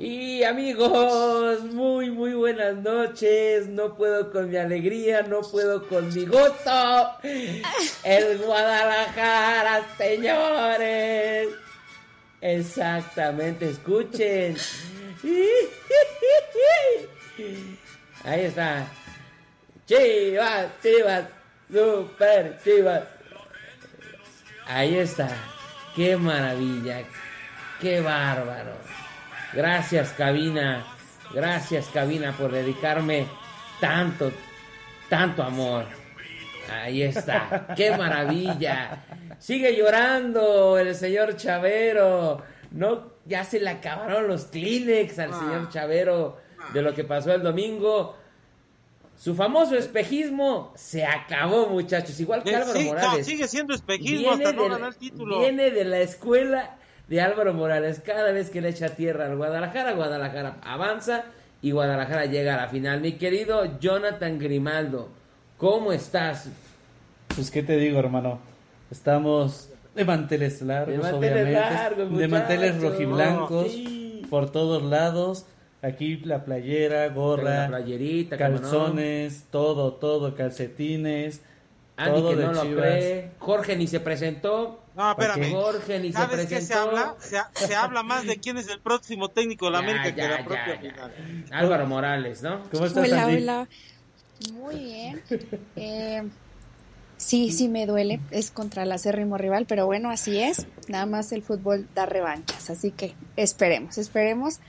Y amigos, muy muy buenas noches. No puedo con mi alegría, no puedo con mi gusto. El Guadalajara, señores. Exactamente, escuchen. Ahí está. Chivas, chivas, super chivas. Ahí está. Qué maravilla. Qué bárbaro. Gracias, cabina. Gracias, cabina, por dedicarme tanto, tanto amor. Ahí está. ¡Qué maravilla! Sigue llorando el señor Chavero. No, ya se le acabaron los Kleenex al señor ah. Chavero de lo que pasó el domingo. Su famoso espejismo se acabó, muchachos. Igual que Álvaro Morales. sigue siendo espejismo hasta no ganar el título. Viene de la escuela de Álvaro Morales. Cada vez que le echa tierra al Guadalajara, Guadalajara avanza y Guadalajara llega a la final. Mi querido Jonathan Grimaldo, ¿cómo estás? Pues qué te digo, hermano. Estamos de manteles largos, de manteles obviamente, de manteles rojiblancos por todos lados. Aquí la playera, gorra, calzones, todo, todo, calcetines. Andy que no lo cree. Jorge ni se presentó. No, espérame. Jorge ni se presentó. Qué se habla? Se, habla más de quién es el próximo técnico de la América que la propia final. Álvaro Morales, ¿no? ¿Cómo estás, Hola, hola. Muy bien. Eh, sí, sí me duele. Es contra el acérrimo rival, pero bueno, así es. Nada más el fútbol da revanchas. Así que esperemos, esperemos.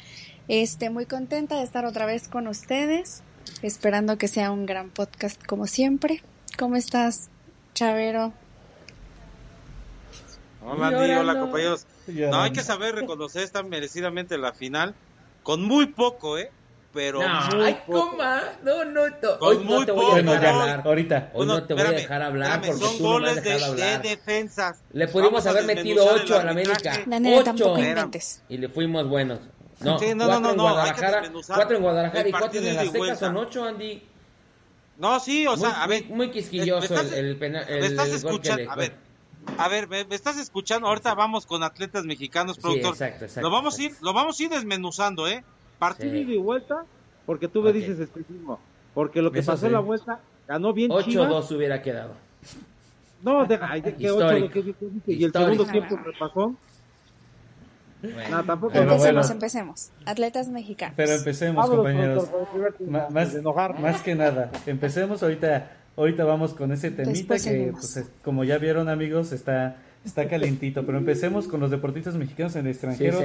Este, muy contenta de estar otra vez con ustedes. Esperando que sea un gran podcast como siempre. ¿Cómo estás, Chavero? Hola, hola compañeros. No, hay que saber reconocer tan merecidamente la final con muy poco, ¿eh? Pero no, muy poco. No, no, no. Hoy no te voy a dejar hablar. Ahorita. Hoy no te voy a dejar hablar porque son tú goles no me has de, de defensas. Le pudimos haber metido 8 a la América. 8. Y le fuimos buenos. No, sí, no, cuatro no, no, en Guadalajara, cuatro en Guadalajara y cuatro en la Azteca son 8, Andy. No, sí, o sea, a ver. Muy quisquilloso el, penal. El, me estás escuchando, a ver. A ver, me, estás escuchando. Ahorita vamos con atletas mexicanos, productor. Sí, exacto, exacto, lo vamos a ir, lo vamos a ir desmenuzando, ¿eh? Partido y vuelta, porque tú me dices espejismo. Porque lo que pasó en la vuelta ganó bien 8-2 hubiera quedado. No, deja, que 8 que, y el segundo tiempo me pasó no, tampoco. empecemos, empecemos. Atletas mexicanos. Pero empecemos, compañeros. más, más, que nada, empecemos ahorita. Ahorita vamos con ese temita que, pues, como ya vieron, amigos, está está calentito. Pero empecemos con los deportistas mexicanos en el extranjero.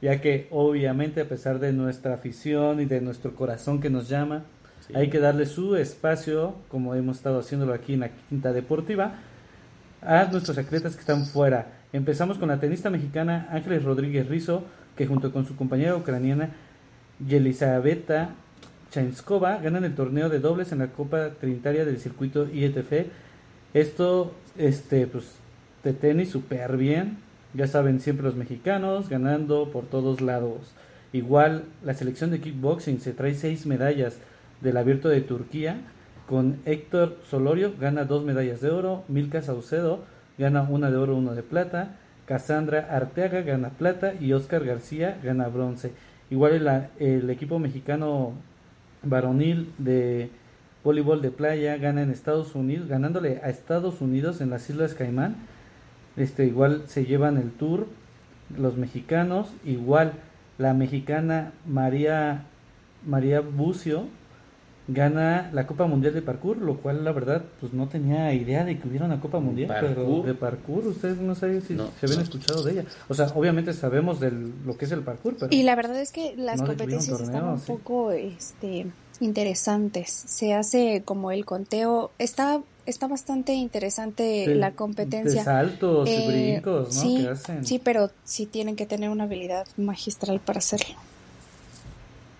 Ya que, obviamente, a pesar de nuestra afición y de nuestro corazón que nos llama, hay que darle su espacio, como hemos estado haciéndolo aquí en la Quinta Deportiva, a nuestros atletas que están fuera Empezamos con la tenista mexicana Ángeles Rodríguez Rizo, que junto con su compañera ucraniana Yelizaveta Chainskova ganan el torneo de dobles en la Copa Trinitaria del circuito IETF. Esto, este, pues, de tenis súper bien. Ya saben, siempre los mexicanos ganando por todos lados. Igual, la selección de kickboxing se trae seis medallas del abierto de Turquía. Con Héctor Solorio gana dos medallas de oro. Milka Saucedo gana una de oro, una de plata. Cassandra Arteaga gana plata y Oscar García gana bronce. Igual el, equipo mexicano varonil de voleibol de playa gana en Estados Unidos, ganándole a Estados Unidos en las Islas Caimán. Este igual se llevan el tour los mexicanos, igual la mexicana María María Bucio gana la Copa Mundial de Parkour, lo cual la verdad pues no tenía idea de que hubiera una Copa Mundial pero de Parkour, ustedes no saben si se habían escuchado de ella. O sea, obviamente sabemos de lo que es el Parkour, pero Y la verdad es que las competencias están un poco este interesantes. Se hace como el conteo, está está bastante interesante la competencia. De saltos y eh, brincos, ¿no? Sí, sí, pero sí tienen que tener una habilidad magistral para hacerlo.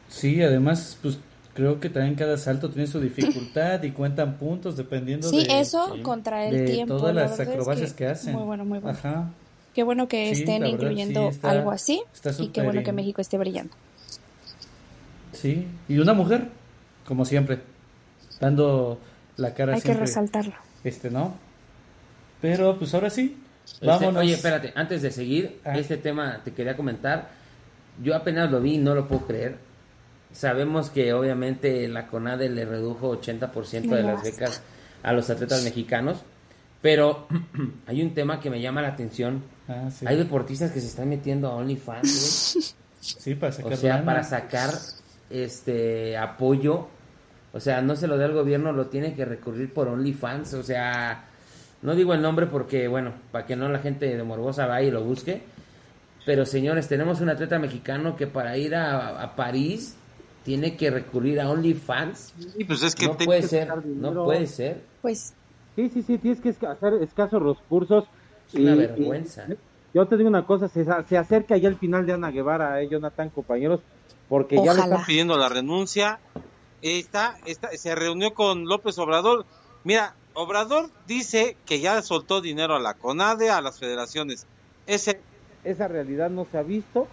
Sí, además, pues creo que también cada salto tiene su dificultad y cuentan puntos dependiendo sí, de, eso contra el tiempo, todas las acrobacias que, hacen. Muy bueno, muy bueno. Ajá. Qué bueno que estén incluyendo algo así y qué bueno que México esté brillando. Sí, y una mujer, como siempre, dando la cara Hay que resaltarlo. Este, ¿no? Pero pues ahora sí, este, vámonos. oye, espérate, antes de seguir, ah. este tema te quería comentar yo apenas lo vi y no lo puedo creer. Sabemos que obviamente la CONADE le redujo 80% de las becas a los atletas mexicanos, pero hay un tema que me llama la atención. Ah, hay deportistas que se están metiendo a OnlyFans, Sí, para sacar o sea, para sacar este apoyo. O sea, no se lo da el gobierno, lo tiene que recurrir por OnlyFans. O sea, no digo el nombre porque, bueno, para que no la gente de Morbosa vaya y lo busque. Pero señores, tenemos un atleta mexicano que para ir a, París tiene que recurrir a OnlyFans. Sí, pues es que no puede ser, no puede ser. Pues sí, sí, sí, tienes que hacer escasos recursos. Es una vergüenza. yo te digo una cosa, se, se acerca ya el final de Ana Guevara, eh, Jonathan, compañeros, porque ya le están pidiendo la renuncia. Está, está, se reunió con López Obrador. Mira, Obrador dice que ya soltó dinero a la CONADE, a las federaciones. Ese, esa realidad no se ha visto,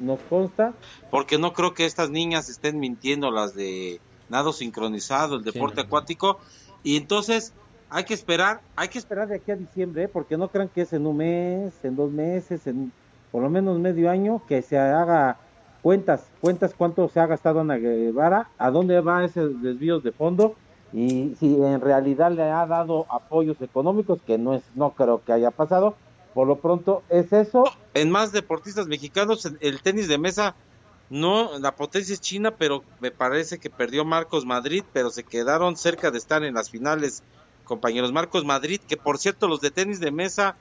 nos consta. Porque no creo que estas niñas estén mintiendo las de nado sincronizado, el deporte acuático. Y entonces hay que esperar, hay que esperar de aquí a diciembre, ¿eh? porque no crean que es en un mes, en dos meses, en por lo menos medio año, que se haga cuentas, cuentas cuánto se ha gastado Ana Guevara, a dónde va ese desvío de fondo y si en realidad le ha dado apoyos económicos, que no es, no creo que haya pasado, por lo pronto es eso. En más deportistas mexicanos, el tenis de mesa, no, la potencia es China, pero me parece que perdió Marcos Madrid, pero se quedaron cerca de estar en las finales, compañeros. Marcos Madrid, que por cierto, los de tenis de mesa,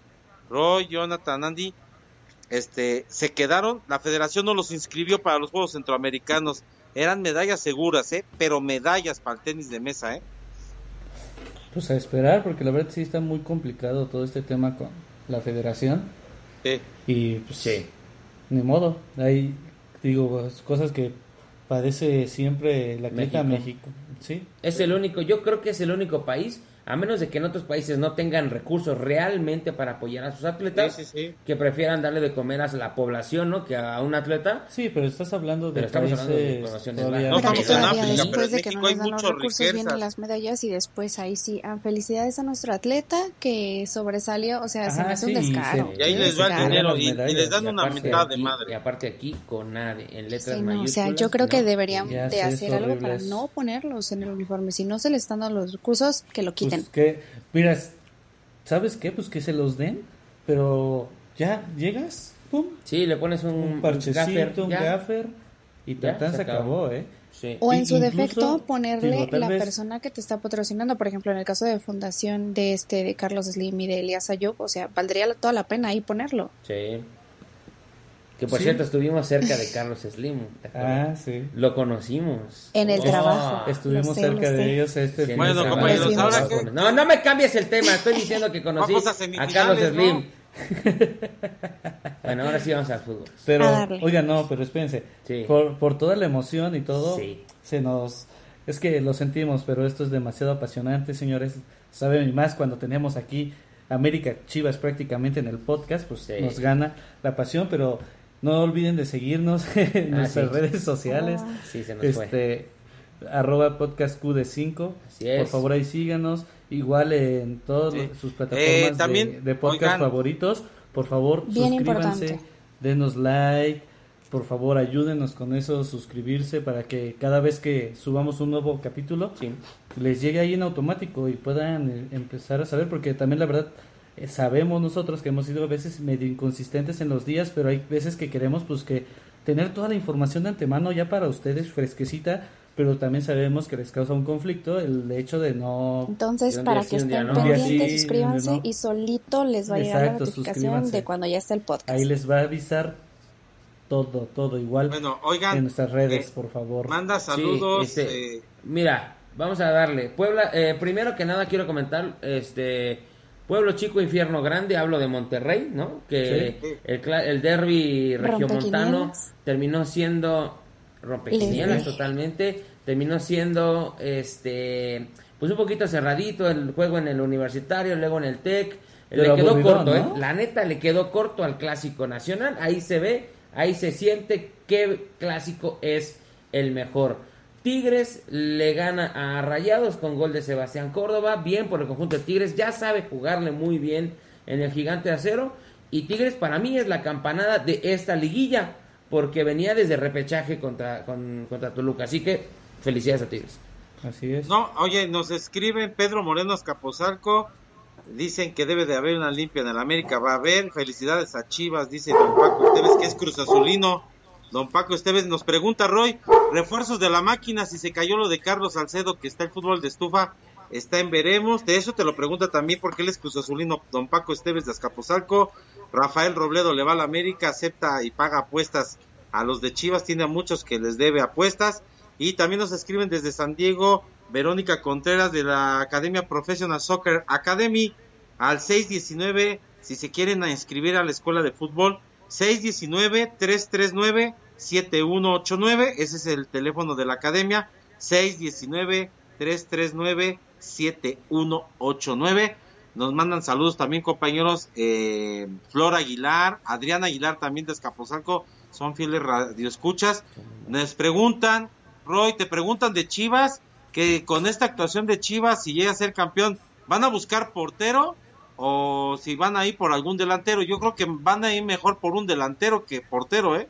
Roy, Jonathan, Andy, este, se quedaron, la federación no los inscribió para los Juegos Centroamericanos eran medallas seguras, ¿eh? Pero medallas para el tenis de mesa, ¿eh? Pues a esperar, porque la verdad sí está muy complicado todo este tema con la federación. Sí. Y pues sí. Ni modo. Hay, digo, pues, cosas que padece siempre la México. México. Sí. Es el único, yo creo que es el único país a menos de que en otros países no tengan recursos realmente para apoyar a sus atletas, que prefieran darle de comer a la población, ¿no? Que a un atleta. Sí, pero estás hablando de estamos hablando de No estamos en África, después de que no nos dan los recursos vienen las medallas y después ahí sí, ah, felicidades a nuestro atleta que sobresalió, o sea, se me hace un descaro. y ahí les va el dinero y, les dan una mitad de madre. Y aparte aquí con nadie, en letras mayúsculas. o sea, yo creo que deberían de hacer algo para no ponerlos en el uniforme. Si no se les están dando los recursos, que lo quiten. Pues que, mira, ¿sabes qué? Pues que se los den, pero ya llegas, pum. Sí, le pones un, un parchecito, un gaffer, y tatán se, acabó, ¿eh? O en su defecto ponerle la persona que te está patrocinando, por ejemplo, en el caso de fundación de este de Carlos Slim y de Elias Ayub, o sea, valdría toda la pena ahí ponerlo. Sí. Que por cierto estuvimos cerca de Carlos Slim. Ah, sí. Lo conocimos. En el trabajo. Estuvimos cerca de ellos este Bueno, compañeros, ahora que... No, no me cambies el tema. Estoy diciendo que conocí a, Carlos Slim. bueno, ahora sí vamos al fútbol. Pero, oiga, no, pero espérense. Por, por toda la emoción y todo, se nos... Es que lo sentimos, pero esto es demasiado apasionante, señores. Saben más cuando tenemos aquí América Chivas prácticamente en el podcast, pues nos gana la pasión, pero no olviden de seguirnos en ah, nuestras redes sociales. Ah. Sí, se nos este, Arroba podcast QD5. Por favor, ahí síganos. Igual en todas sus plataformas eh, de, podcast favoritos. Por favor, suscríbanse, denos like. Por favor, ayúdenos con eso, suscribirse para que cada vez que subamos un nuevo capítulo les llegue ahí en automático y puedan eh, empezar a saber, porque también la verdad sabemos nosotros que hemos sido a veces medio inconsistentes en los días, pero hay veces que queremos pues que tener toda la información de antemano ya para ustedes fresquecita, pero también sabemos que les causa un conflicto el hecho de no... Entonces, para que estén pendientes, suscríbanse y solito les va a llegar la notificación de cuando ya está el podcast. Ahí les va a avisar todo, todo igual bueno, oigan, en nuestras redes, eh, por favor. Manda saludos. Este, eh. Mira, vamos a darle. Puebla, primero que nada quiero comentar, este Pueblo Chico, Infierno Grande, hablo de Monterrey, ¿no? Que el, el derby regiomontano terminó siendo rompequinielas totalmente, terminó siendo este pues un poquito cerradito el juego en el universitario, luego en el TEC, le quedó corto, ¿eh? La neta le quedó corto al clásico nacional, ahí se ve, ahí se siente qué clásico es el mejor. Tigres le gana a Rayados con gol de Sebastián Córdoba. Bien por el conjunto de Tigres. Ya sabe jugarle muy bien en el gigante de acero. Y Tigres para mí es la campanada de esta liguilla. porque venía desde repechaje contra, contra Toluca. Así que felicidades a Tigres. Así es. No, oye, nos escriben Pedro Moreno Escaposalco. Dicen que debe de haber una limpia en el América. Va a haber. Felicidades a Chivas, dice don Paco Esteves, que es Cruz Azulino. Don Paco Esteves nos pregunta, Roy, refuerzos de la máquina, si se cayó lo de Carlos Salcedo, que está el fútbol de estufa, está en veremos. De eso te lo pregunta también porque él es Cruz Azulino. Don Paco Esteves de Azcapotzalco. Rafael Robledo le va a la América, acepta y paga apuestas a los de Chivas. Tiene a muchos que les debe apuestas. Y también nos escriben desde San Diego Verónica Contreras de la Academia Professional Soccer Academy al 619 si se quieren inscribir a la escuela de fútbol 619-339-7189 ese es el teléfono de la academia 619-339-7189 nos mandan saludos también compañeros eh, Flor Aguilar Adrián Aguilar también de Escapozalco son fieles radioescuchas. Nos preguntan Roy, te preguntan de Chivas, que con esta actuación de Chivas, si llega a ser campeón, ¿van a buscar portero? O si van a ir por algún delantero. Yo creo que van a ir mejor por un delantero que portero, ¿eh?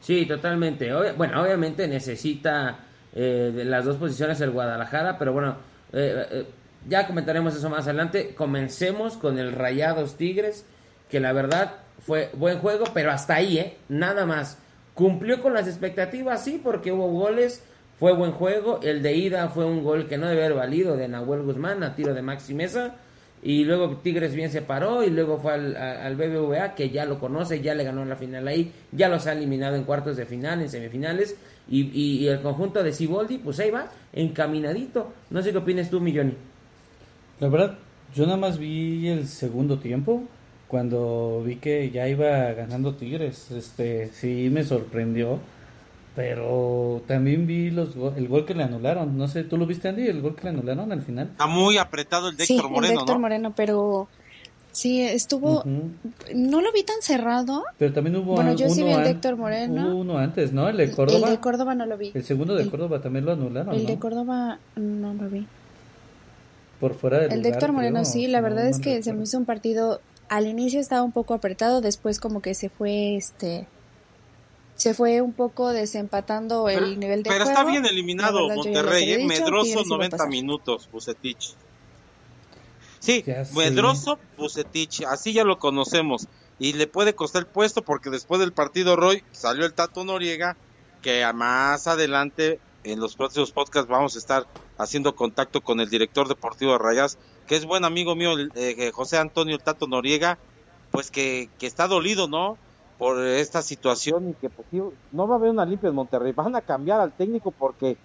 Sí, totalmente. bueno, obviamente necesita eh, las dos posiciones el Guadalajara, pero bueno, eh, eh, ya comentaremos eso más adelante. Comencemos con el Rayados Tigres, que la verdad fue buen juego, pero hasta ahí, ¿eh? Nada más. Cumplió con las expectativas, sí, porque hubo goles, fue buen juego. El de ida fue un gol que no debe haber valido de Nahuel Guzmán a tiro de Maxi Mesa. Y luego Tigres bien se paró y luego fue al, BBVA que ya lo conoce, ya le ganó en la final ahí, ya los ha eliminado en cuartos de final, en semifinales. Y, el conjunto de Ciboldi, pues ahí va, encaminadito. No sé qué opinas tú, Milloni. La verdad, yo nada más vi el segundo tiempo cuando vi que ya iba ganando Tigres, este sí me sorprendió, pero también vi los el gol que le anularon. No sé, ¿tú lo viste Andy? El gol que le anularon al final. Está muy apretado el de Héctor Moreno, el Héctor Moreno, pero sí estuvo no lo vi tan cerrado. Pero también hubo Bueno, yo sí vi el de Héctor Moreno. Hubo uno antes, ¿no? El de Córdoba. El de Córdoba no lo vi. El segundo de Córdoba también lo anularon, El de Córdoba no lo vi. Por fuera del El de Héctor Moreno sí, la verdad es que se me hizo un partido al inicio estaba un poco apretado, después como que se fue este se fue un poco desempatando el nivel de pero está bien eliminado Monterrey, ¿eh? Medroso 90 minutos, Bucetich. Sí, Medroso, Bucetich, así ya lo conocemos. Y le puede costar el puesto porque después del partido Roy salió el Tato Noriega, que más adelante en los próximos podcasts vamos a estar haciendo contacto con el director deportivo de Rayas, que es buen amigo mío, eh, eh, José Antonio Tato Noriega, pues que, que está dolido, ¿no? Por esta situación y que pues, no va a haber una limpia en Monterrey, van a cambiar al técnico porque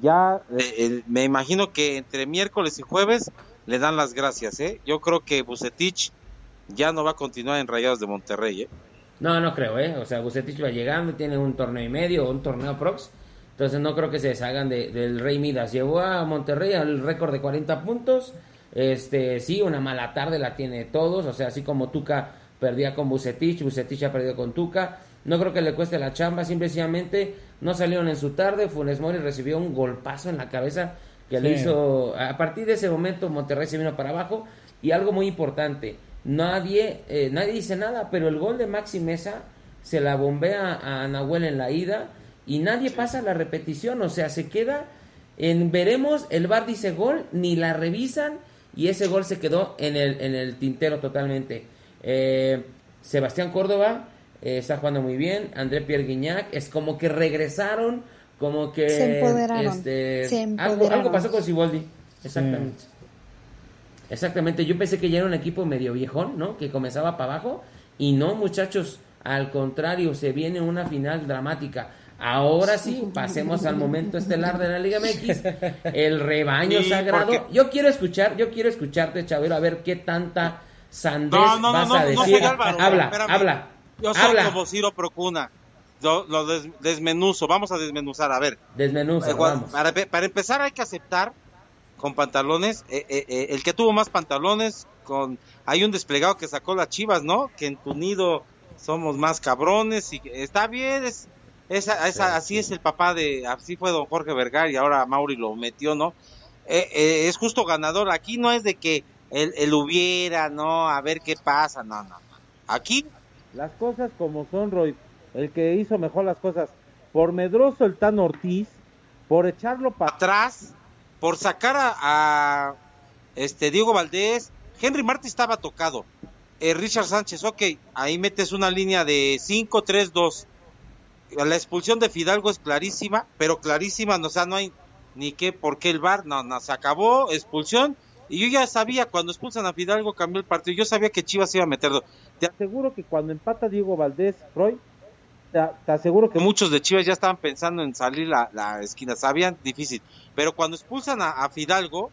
ya eh, me imagino que entre miércoles y jueves le dan las gracias, ¿eh? Yo creo que Bucetich ya no va a continuar en Rayados de Monterrey, ¿eh? No, no creo, ¿eh? O sea, Bucetich va llegando, tiene un torneo y medio, un torneo prox, entonces no creo que se deshagan de, del Rey Midas. Llevó a Monterrey al récord de 40 puntos, este, sí, una mala tarde la tiene todos, o sea, así como Tuca perdía con Bucetich, Bucetich ha perdido con Tuca. No creo que le cueste la chamba, simplemente no salieron en su tarde. Funes Mori recibió un golpazo en la cabeza que le hizo. A partir de ese momento, Monterrey se vino para abajo. Y algo muy importante: nadie, eh, nadie dice nada, pero el gol de Maxi Mesa se la bombea a Nahuel en la ida y nadie pasa la repetición, o sea, se queda en veremos, el bar dice gol, ni la revisan y ese gol se quedó en el, en el tintero totalmente. Eh, Sebastián Córdoba eh, está jugando muy bien, André Pierre Guignac, es como que regresaron, como que... Se empoderaron. Este, Algo, pasó con Siboldi, exactamente. Exactamente, yo pensé que ya era un equipo medio viejón, ¿no? Que comenzaba para abajo y no, muchachos, al contrario, se viene una final dramática. Ahora sí, pasemos al momento estelar de la Liga MX, el rebaño sagrado. Yo quiero escuchar, yo quiero escucharte, Chavero, a ver qué tanta sandez vas a decir. habla, habla. Yo soy como Ciro Procuna. Yo lo desmenuzo, vamos a desmenuzar, a ver. Desmenuza, vamos. Para, empezar hay que aceptar con pantalones, eh, eh, eh, el que tuvo más pantalones, con hay un desplegado que sacó las chivas, ¿no? Que en tu nido somos más cabrones y está bien, es esa, esa, así es el papá de, así fue don Jorge Vergara y ahora Mauri lo metió, ¿no? Eh, eh, es justo ganador. Aquí no es de que él, hubiera, ¿no? A ver qué pasa, no, no, Aquí. Las cosas como son, Roy. el que hizo mejor las cosas. Por Medroso el Tan Ortiz, por echarlo para atrás, por sacar a, este Diego Valdés. Henry Martí estaba tocado. Eh, Richard Sánchez, ok, ahí metes una línea de 5-3-2. La expulsión de Fidalgo es clarísima, pero clarísima, o sea, no hay ni qué, por qué el bar, no, no, se acabó, expulsión, y yo ya sabía, cuando expulsan a Fidalgo cambió el partido, yo sabía que Chivas iba a meterlo. Te aseguro que cuando empata Diego Valdés, Roy, te, aseguro que... Muchos de Chivas ya estaban pensando en salir la, la esquina, sabían difícil, pero cuando expulsan a, Fidalgo,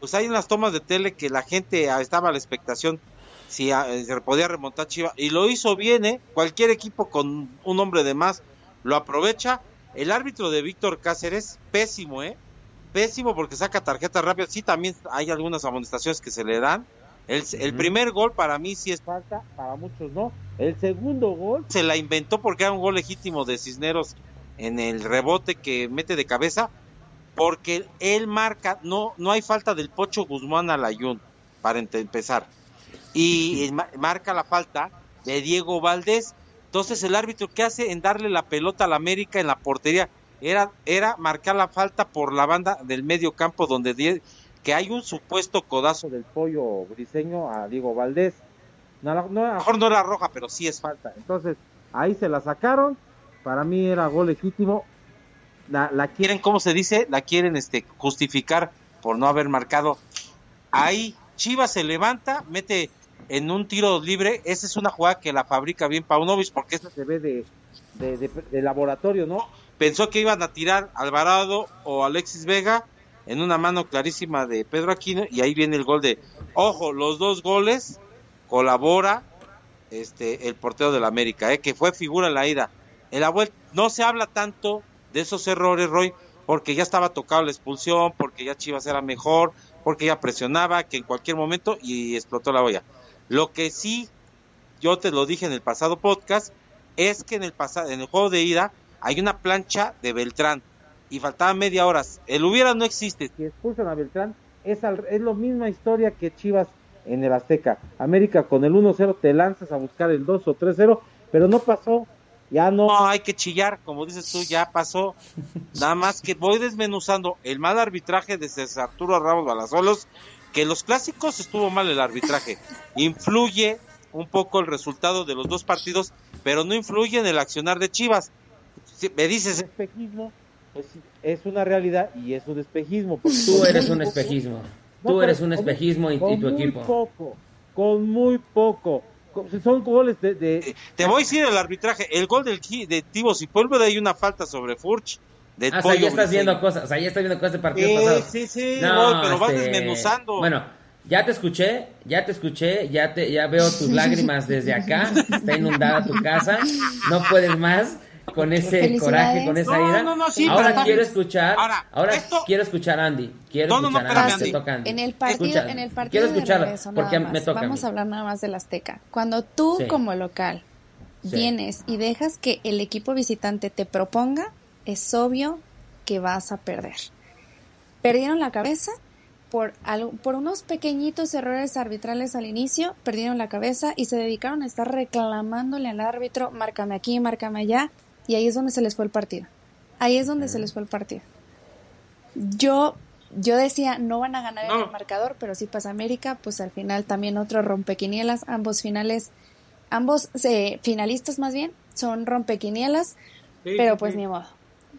pues hay unas tomas de tele que la gente estaba a la expectación si eh, se podía remontar Chivas, y lo hizo bien, ¿eh? Cualquier equipo con un hombre de más lo aprovecha. El árbitro de Víctor Cáceres, pésimo, ¿eh? Pésimo porque saca tarjetas rápidas. Sí, también hay algunas amonestaciones que se le dan. El, el, primer gol para mí sí es falta, para muchos no. El segundo gol se la inventó porque era un gol legítimo de Cisneros en el rebote que mete de cabeza, porque él marca, no, no hay falta del Pocho Guzmán al Ayun, para empezar. Y marca la falta de Diego Valdés. Entonces el árbitro, ¿qué hace en darle la pelota al América en la portería? Era, era marcar la falta por la banda del medio campo donde que hay un supuesto codazo del pollo briseño a Diego Valdés. No, no, mejor no era roja, pero sí es falta. Entonces, ahí se la sacaron. Para mí era gol legítimo. La, la quieren, ¿cómo se dice? La quieren este, justificar por no haber marcado. Ahí Chivas se levanta, mete en un tiro libre. Esa es una jugada que la fabrica bien Paunovic porque esa se ve de, de laboratorio, ¿no? Pensó que iban a tirar Alvarado o Alexis Vega en una mano clarísima de Pedro Aquino y ahí viene el gol de ojo los dos goles colabora este el portero del América eh, que fue figura en la ida. En la vuelta no se habla tanto de esos errores Roy porque ya estaba tocado la expulsión porque ya Chivas era mejor porque ya presionaba que en cualquier momento y explotó la olla. Lo que sí yo te lo dije en el pasado podcast es que en el pasado en el juego de ida hay una plancha de Beltrán y faltaba media hora. El hubiera no existe. Si expulsan a Beltrán, es, es lo misma historia que Chivas en el Azteca. América con el 1-0 te lanzas a buscar el 2 o 3-0, pero no pasó. Ya no. No, hay que chillar, como dices tú, ya pasó. Nada más que voy desmenuzando el mal arbitraje de César Arturo Ramos Balazolos, que los clásicos estuvo mal el arbitraje. Influye un poco el resultado de los dos partidos, pero no influye en el accionar de Chivas. Me dices espejismo, pues es una realidad y es un espejismo. Tú eres un espejismo. Tú eres un espejismo y, tu equipo. Poco, con muy poco. Son goles de, eh, Te voy a decir el arbitraje. El gol del de Tibo de hay una falta sobre Furch. De ah, o sea, ya estás viendo cosas, o sea, ya estás viendo cosas de partido sí, pasado. Sí, sí, no, pero vas este, desmenuzando. Bueno, ya te escuché, ya te escuché, ya te ya veo tus lágrimas desde acá, está inundada tu casa, no puedes más con ese coraje, con esa ira. ahora quiero escuchar, ahora, quiero escuchar a Andy. Quiero escuchar a Andy, En el partido, en el partido quiero porque me toca Vamos a, hablar nada más del Azteca. Cuando tú como local vienes y dejas que el equipo visitante te proponga, es obvio que vas a perder. Perdieron la cabeza por, por unos pequeñitos errores arbitrales al inicio, perdieron la cabeza y se dedicaron a estar reclamándole al árbitro, márcame aquí, márcame allá, y ahí es donde se les fue el partido. Ahí es donde se les fue el partido. Yo, yo decía, no van a ganar en el marcador, pero si pasa América, pues al final también otro rompequinielas, ambos finales, ambos eh, finalistas más bien, son rompequinielas, pero pues ni modo.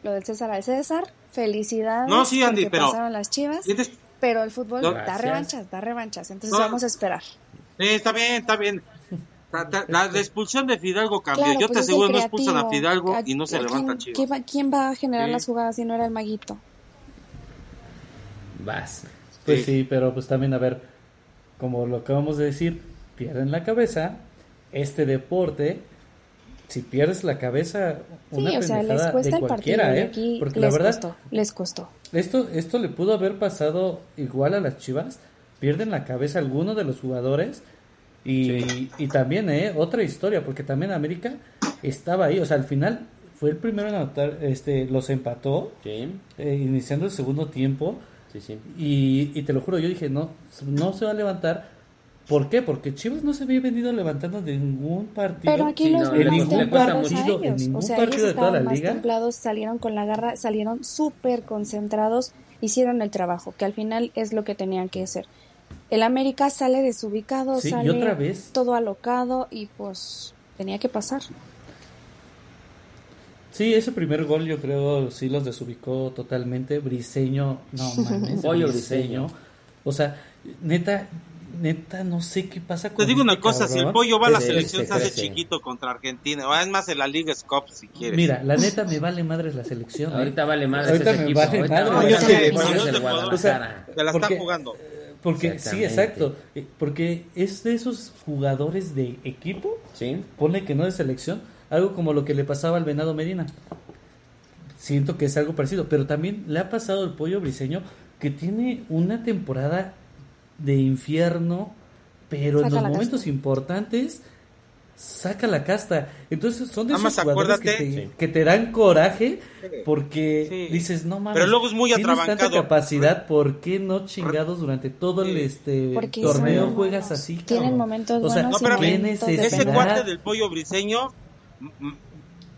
Lo del César al César, felicidades. No, sí, Andy, pero. Pasaron las chivas, pero el fútbol da revanchas, da revanchas, entonces vamos a esperar. Sí, está bien, está bien. La, expulsión de Fidalgo cambió. Yo te pues aseguro no expulsan a Fidalgo y no se levanta chido. ¿Quién va a generar las jugadas si no era el maguito? Vas. Pues sí. pero pues también a ver, como lo acabamos de decir, pierden la cabeza. Este deporte, si pierdes la cabeza, una sí, o sea, les cuesta de cualquiera, ¿eh? Porque la verdad, costó, les costó. Esto, esto le pudo haber pasado igual a las Chivas. Pierden la cabeza algunos de los jugadores y, y también, ¿eh? Otra historia, porque también América estaba ahí, o sea, al final fue el primero en anotar, este, los empató, eh, iniciando el segundo tiempo. Y, y, te lo juro, yo dije, no, no se va a levantar, ¿Por qué? Porque Chivas no se había venido levantando de ningún partido. Pero aquí los en ningún partido, en ningún o sea, partido de toda la más templados, salieron con la garra, salieron súper concentrados, hicieron el trabajo, que al final es lo que tenían que hacer. El América sale desubicado, sale otra vez? todo alocado y pues tenía que pasar. Sí, ese primer gol yo creo sí los desubicó totalmente. Briseño, no mames. Pollo Briseño. O sea, neta, neta, no sé qué pasa con Te digo una este cosa, si el pollo va a la selección se hace chiquito contra Argentina, o es más en la Liga Scop si quieres. Mira, la neta me vale madres la selección. ¿eh? Ahorita vale madres Ahorita me equipo. vale madres. Se la está jugando. Porque sí, exacto, eh, porque es de esos jugadores de equipo, ¿Sí? pone que no de selección, algo como lo que le pasaba al Venado Medina. Siento que es algo parecido, pero también le ha pasado al Pollo Briseño que tiene una temporada de infierno, pero en los momentos importantes saca la casta. Entonces son de esos jugadores que te, dan coraje porque dices, no mames, pero luego es muy tienes tanta capacidad, ¿por qué no chingados durante todo el este torneo juegas así? Tienen momentos o sea, ese cuate del pollo briseño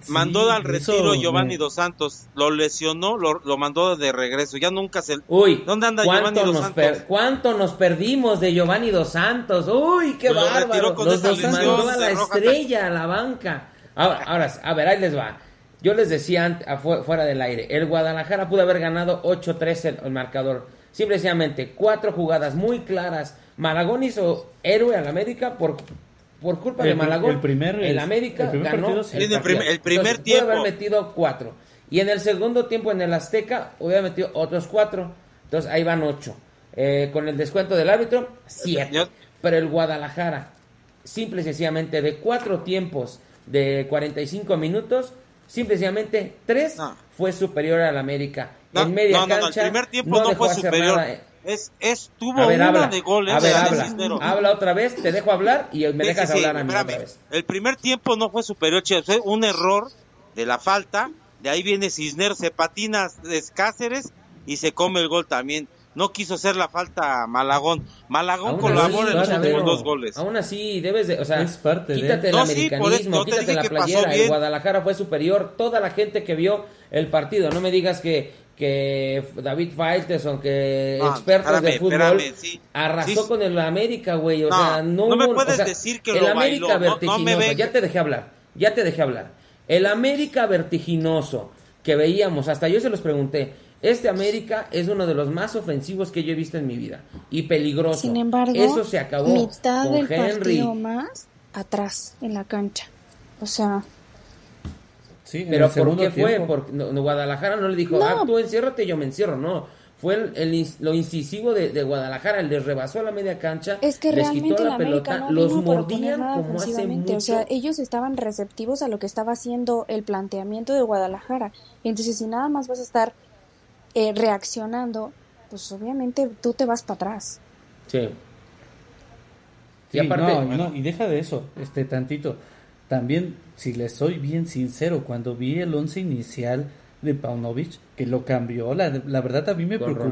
mandó al retiro Giovanni Dos Santos, lo lesionó, lo, mandó de regreso, ya nunca se... Uy, ¿dónde anda Giovanni Dos Santos? ¿Cuánto nos perdimos de Giovanni Dos Santos? Uy, qué pues bárbaro. Los Dos mandó a la estrella, a la banca. Ahora, ahora, a ver, ahí les va. Yo les decía fuera del aire, el Guadalajara pudo haber ganado 8-3 el, marcador. Simplemente cuatro jugadas muy claras. Malagón hizo héroe al América por por culpa de Malagón, el, primer, el América ganó el, primer, tiempo. Puede haber metido cuatro. Y en el segundo tiempo en el Azteca hubiera metido otros cuatro. Entonces ahí van ocho. Eh, con el descuento del árbitro, siete. Pero el Guadalajara, simple y sencillamente, de cuatro tiempos de 45 minutos, simple y sencillamente tres fue superior al América. en media cancha, el primer tiempo no, fue superior. Eh, es, es tuvo una de goles. A ver, habla, habla otra vez, te dejo hablar y me dejas hablar a mí otra vez. El primer tiempo no fue superior, fue un error de la falta. De ahí viene Cisneros, se patina Cáceres y se come el gol también. No quiso hacer la falta a Malagón. Malagón colabora en los últimos dos goles. Aún así, debes de, o sea, quítate el americanismo, quítate la playera. El Guadalajara fue superior. Toda la gente que vio el partido, no me digas que que David Faitelson, que expertos de fútbol, arrasó con el América, güey. O sea, no, no me puedes decir que el América vertiginoso. ya te dejé hablar, ya te dejé hablar. El América vertiginoso que veíamos, hasta yo se los pregunté. Este América es uno de los más ofensivos que yo he visto en mi vida y peligroso. Sin embargo, eso se acabó mitad del partido más atrás en la cancha. O sea, pero ¿por qué fue? Porque Guadalajara no le dijo, ah, tú enciérrate, yo me encierro, no. Fue el, lo incisivo de, Guadalajara, les rebasó la media cancha, es que les quitó la pelota, los mordían como hace mucho. O sea, ellos estaban receptivos a lo que estaba haciendo el planteamiento de Guadalajara. Entonces, si nada más vas a estar eh, reaccionando, pues obviamente tú te vas para atrás. Sí. y aparte, no, y deja de eso, este tantito. También si les soy bien sincero, cuando vi el once inicial de Paunovic, que lo cambió, la, la verdad a mí me preocupó.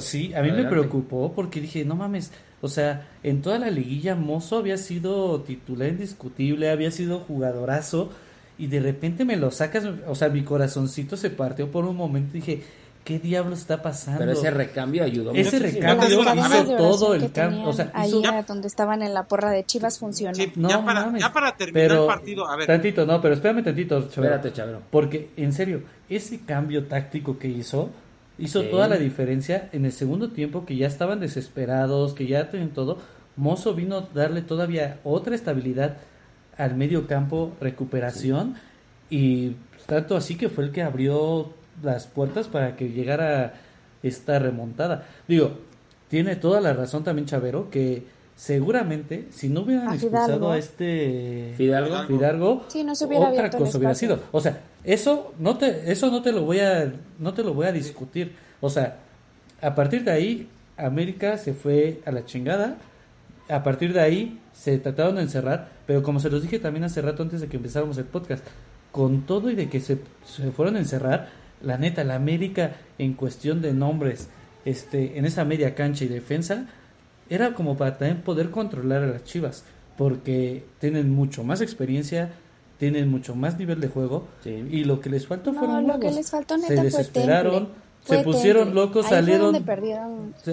Sí, a mí me preocupó porque dije, no mames, o sea, en toda la liguilla Mozo había sido titular indiscutible, había sido jugadorazo, y de repente me lo sacas, o sea, mi corazoncito se partió por un momento y dije, ¿qué diablo está pasando? Pero ese recambio ayudó Ese recambio hizo todo el cambio. O sea, ahí donde estaban en la porra de Chivas funcionó. no, ya, para, ya, para, terminar el partido, a ver. Tantito, no, pero espérame tantito, Espérate, Chabro. Porque, en serio, ese cambio táctico que hizo, hizo toda la diferencia en el segundo tiempo que ya estaban desesperados, que ya tenían todo. Mozo vino a darle todavía otra estabilidad al medio campo, recuperación, y tanto así que fue el que abrió las puertas para que llegara esta remontada. Digo, tiene toda la razón también Chavero que seguramente si no hubieran expulsado a este Fidalgo, Fidalgo no se hubiera otra cosa hubiera sido. O sea, eso no te eso no te lo voy a no te lo voy a discutir. O sea, a partir de ahí América se fue a la chingada. A partir de ahí se trataron de encerrar, pero como se los dije también hace rato antes de que empezáramos el podcast, con todo y de que se, se fueron a encerrar, la neta, la América en cuestión de nombres, este, en esa media cancha y defensa, era como para también poder controlar a las Chivas, porque tienen mucho más experiencia, tienen mucho más nivel de juego y lo que les faltó fueron lo que les faltó se desesperaron, se pusieron locos, salieron,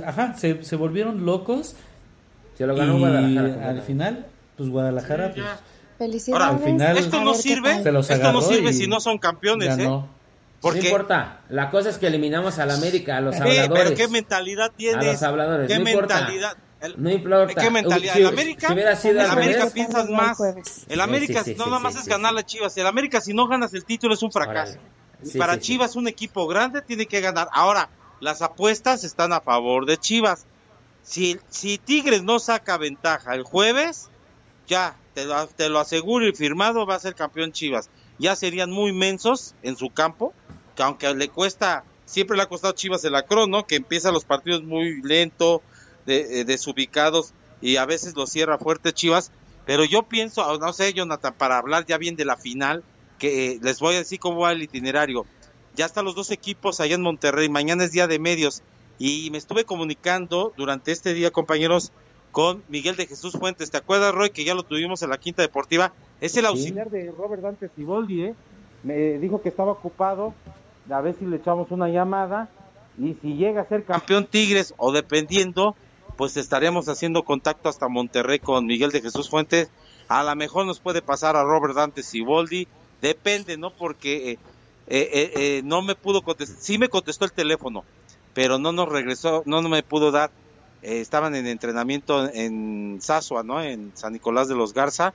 ajá, se, se volvieron locos. Se lo ganó Guadalajara. Al final, pues Guadalajara, pues, Felicidades. al final, esto no sirve, esto no sirve si no son campeones, ¿eh? Porque... No importa, la cosa es que eliminamos al América, a los habladores. Pero qué mentalidad tienes. A los habladores, ¿Qué no mentalidad? El, no importa. ¿Qué mentalidad? el América, el América piensas más. El América no nada más es ganar la Chivas. El América si no ganas el título es un fracaso. y para Chivas un equipo grande tiene que ganar. Ahora, las apuestas están a favor de Chivas. Si, si Tigres no saca ventaja el jueves, ya, te lo, te lo aseguro y firmado, va a ser campeón Chivas. Ya serían muy mensos en su campo, que aunque le cuesta, siempre le ha costado Chivas el acron, ¿no? Que empieza los partidos muy lento, de, eh, desubicados y a veces lo cierra fuerte Chivas, pero yo pienso, no sé, Jonathan, para hablar ya bien de la final, que eh, les voy a decir cómo va el itinerario. Ya están los dos equipos allá en Monterrey, mañana es día de medios y me estuve comunicando durante este día, compañeros, con Miguel de Jesús Fuentes. ¿Te acuerdas, Roy, que ya lo tuvimos en la Quinta Deportiva? Es el auxiliar de Robert Dante Siboldi, ¿eh? Me dijo que estaba ocupado, a ver si le echamos una llamada y si llega a ser campeón Tigres o dependiendo, pues estaríamos haciendo contacto hasta Monterrey con Miguel de Jesús Fuentes. A lo mejor nos puede pasar a Robert Dante Siboldi, depende, ¿no? Porque eh, eh, eh, no me pudo contestar, sí me contestó el teléfono, pero no nos regresó, no, no me pudo dar. estaban en entrenamiento en Sasua, ¿no? En San Nicolás de los Garza,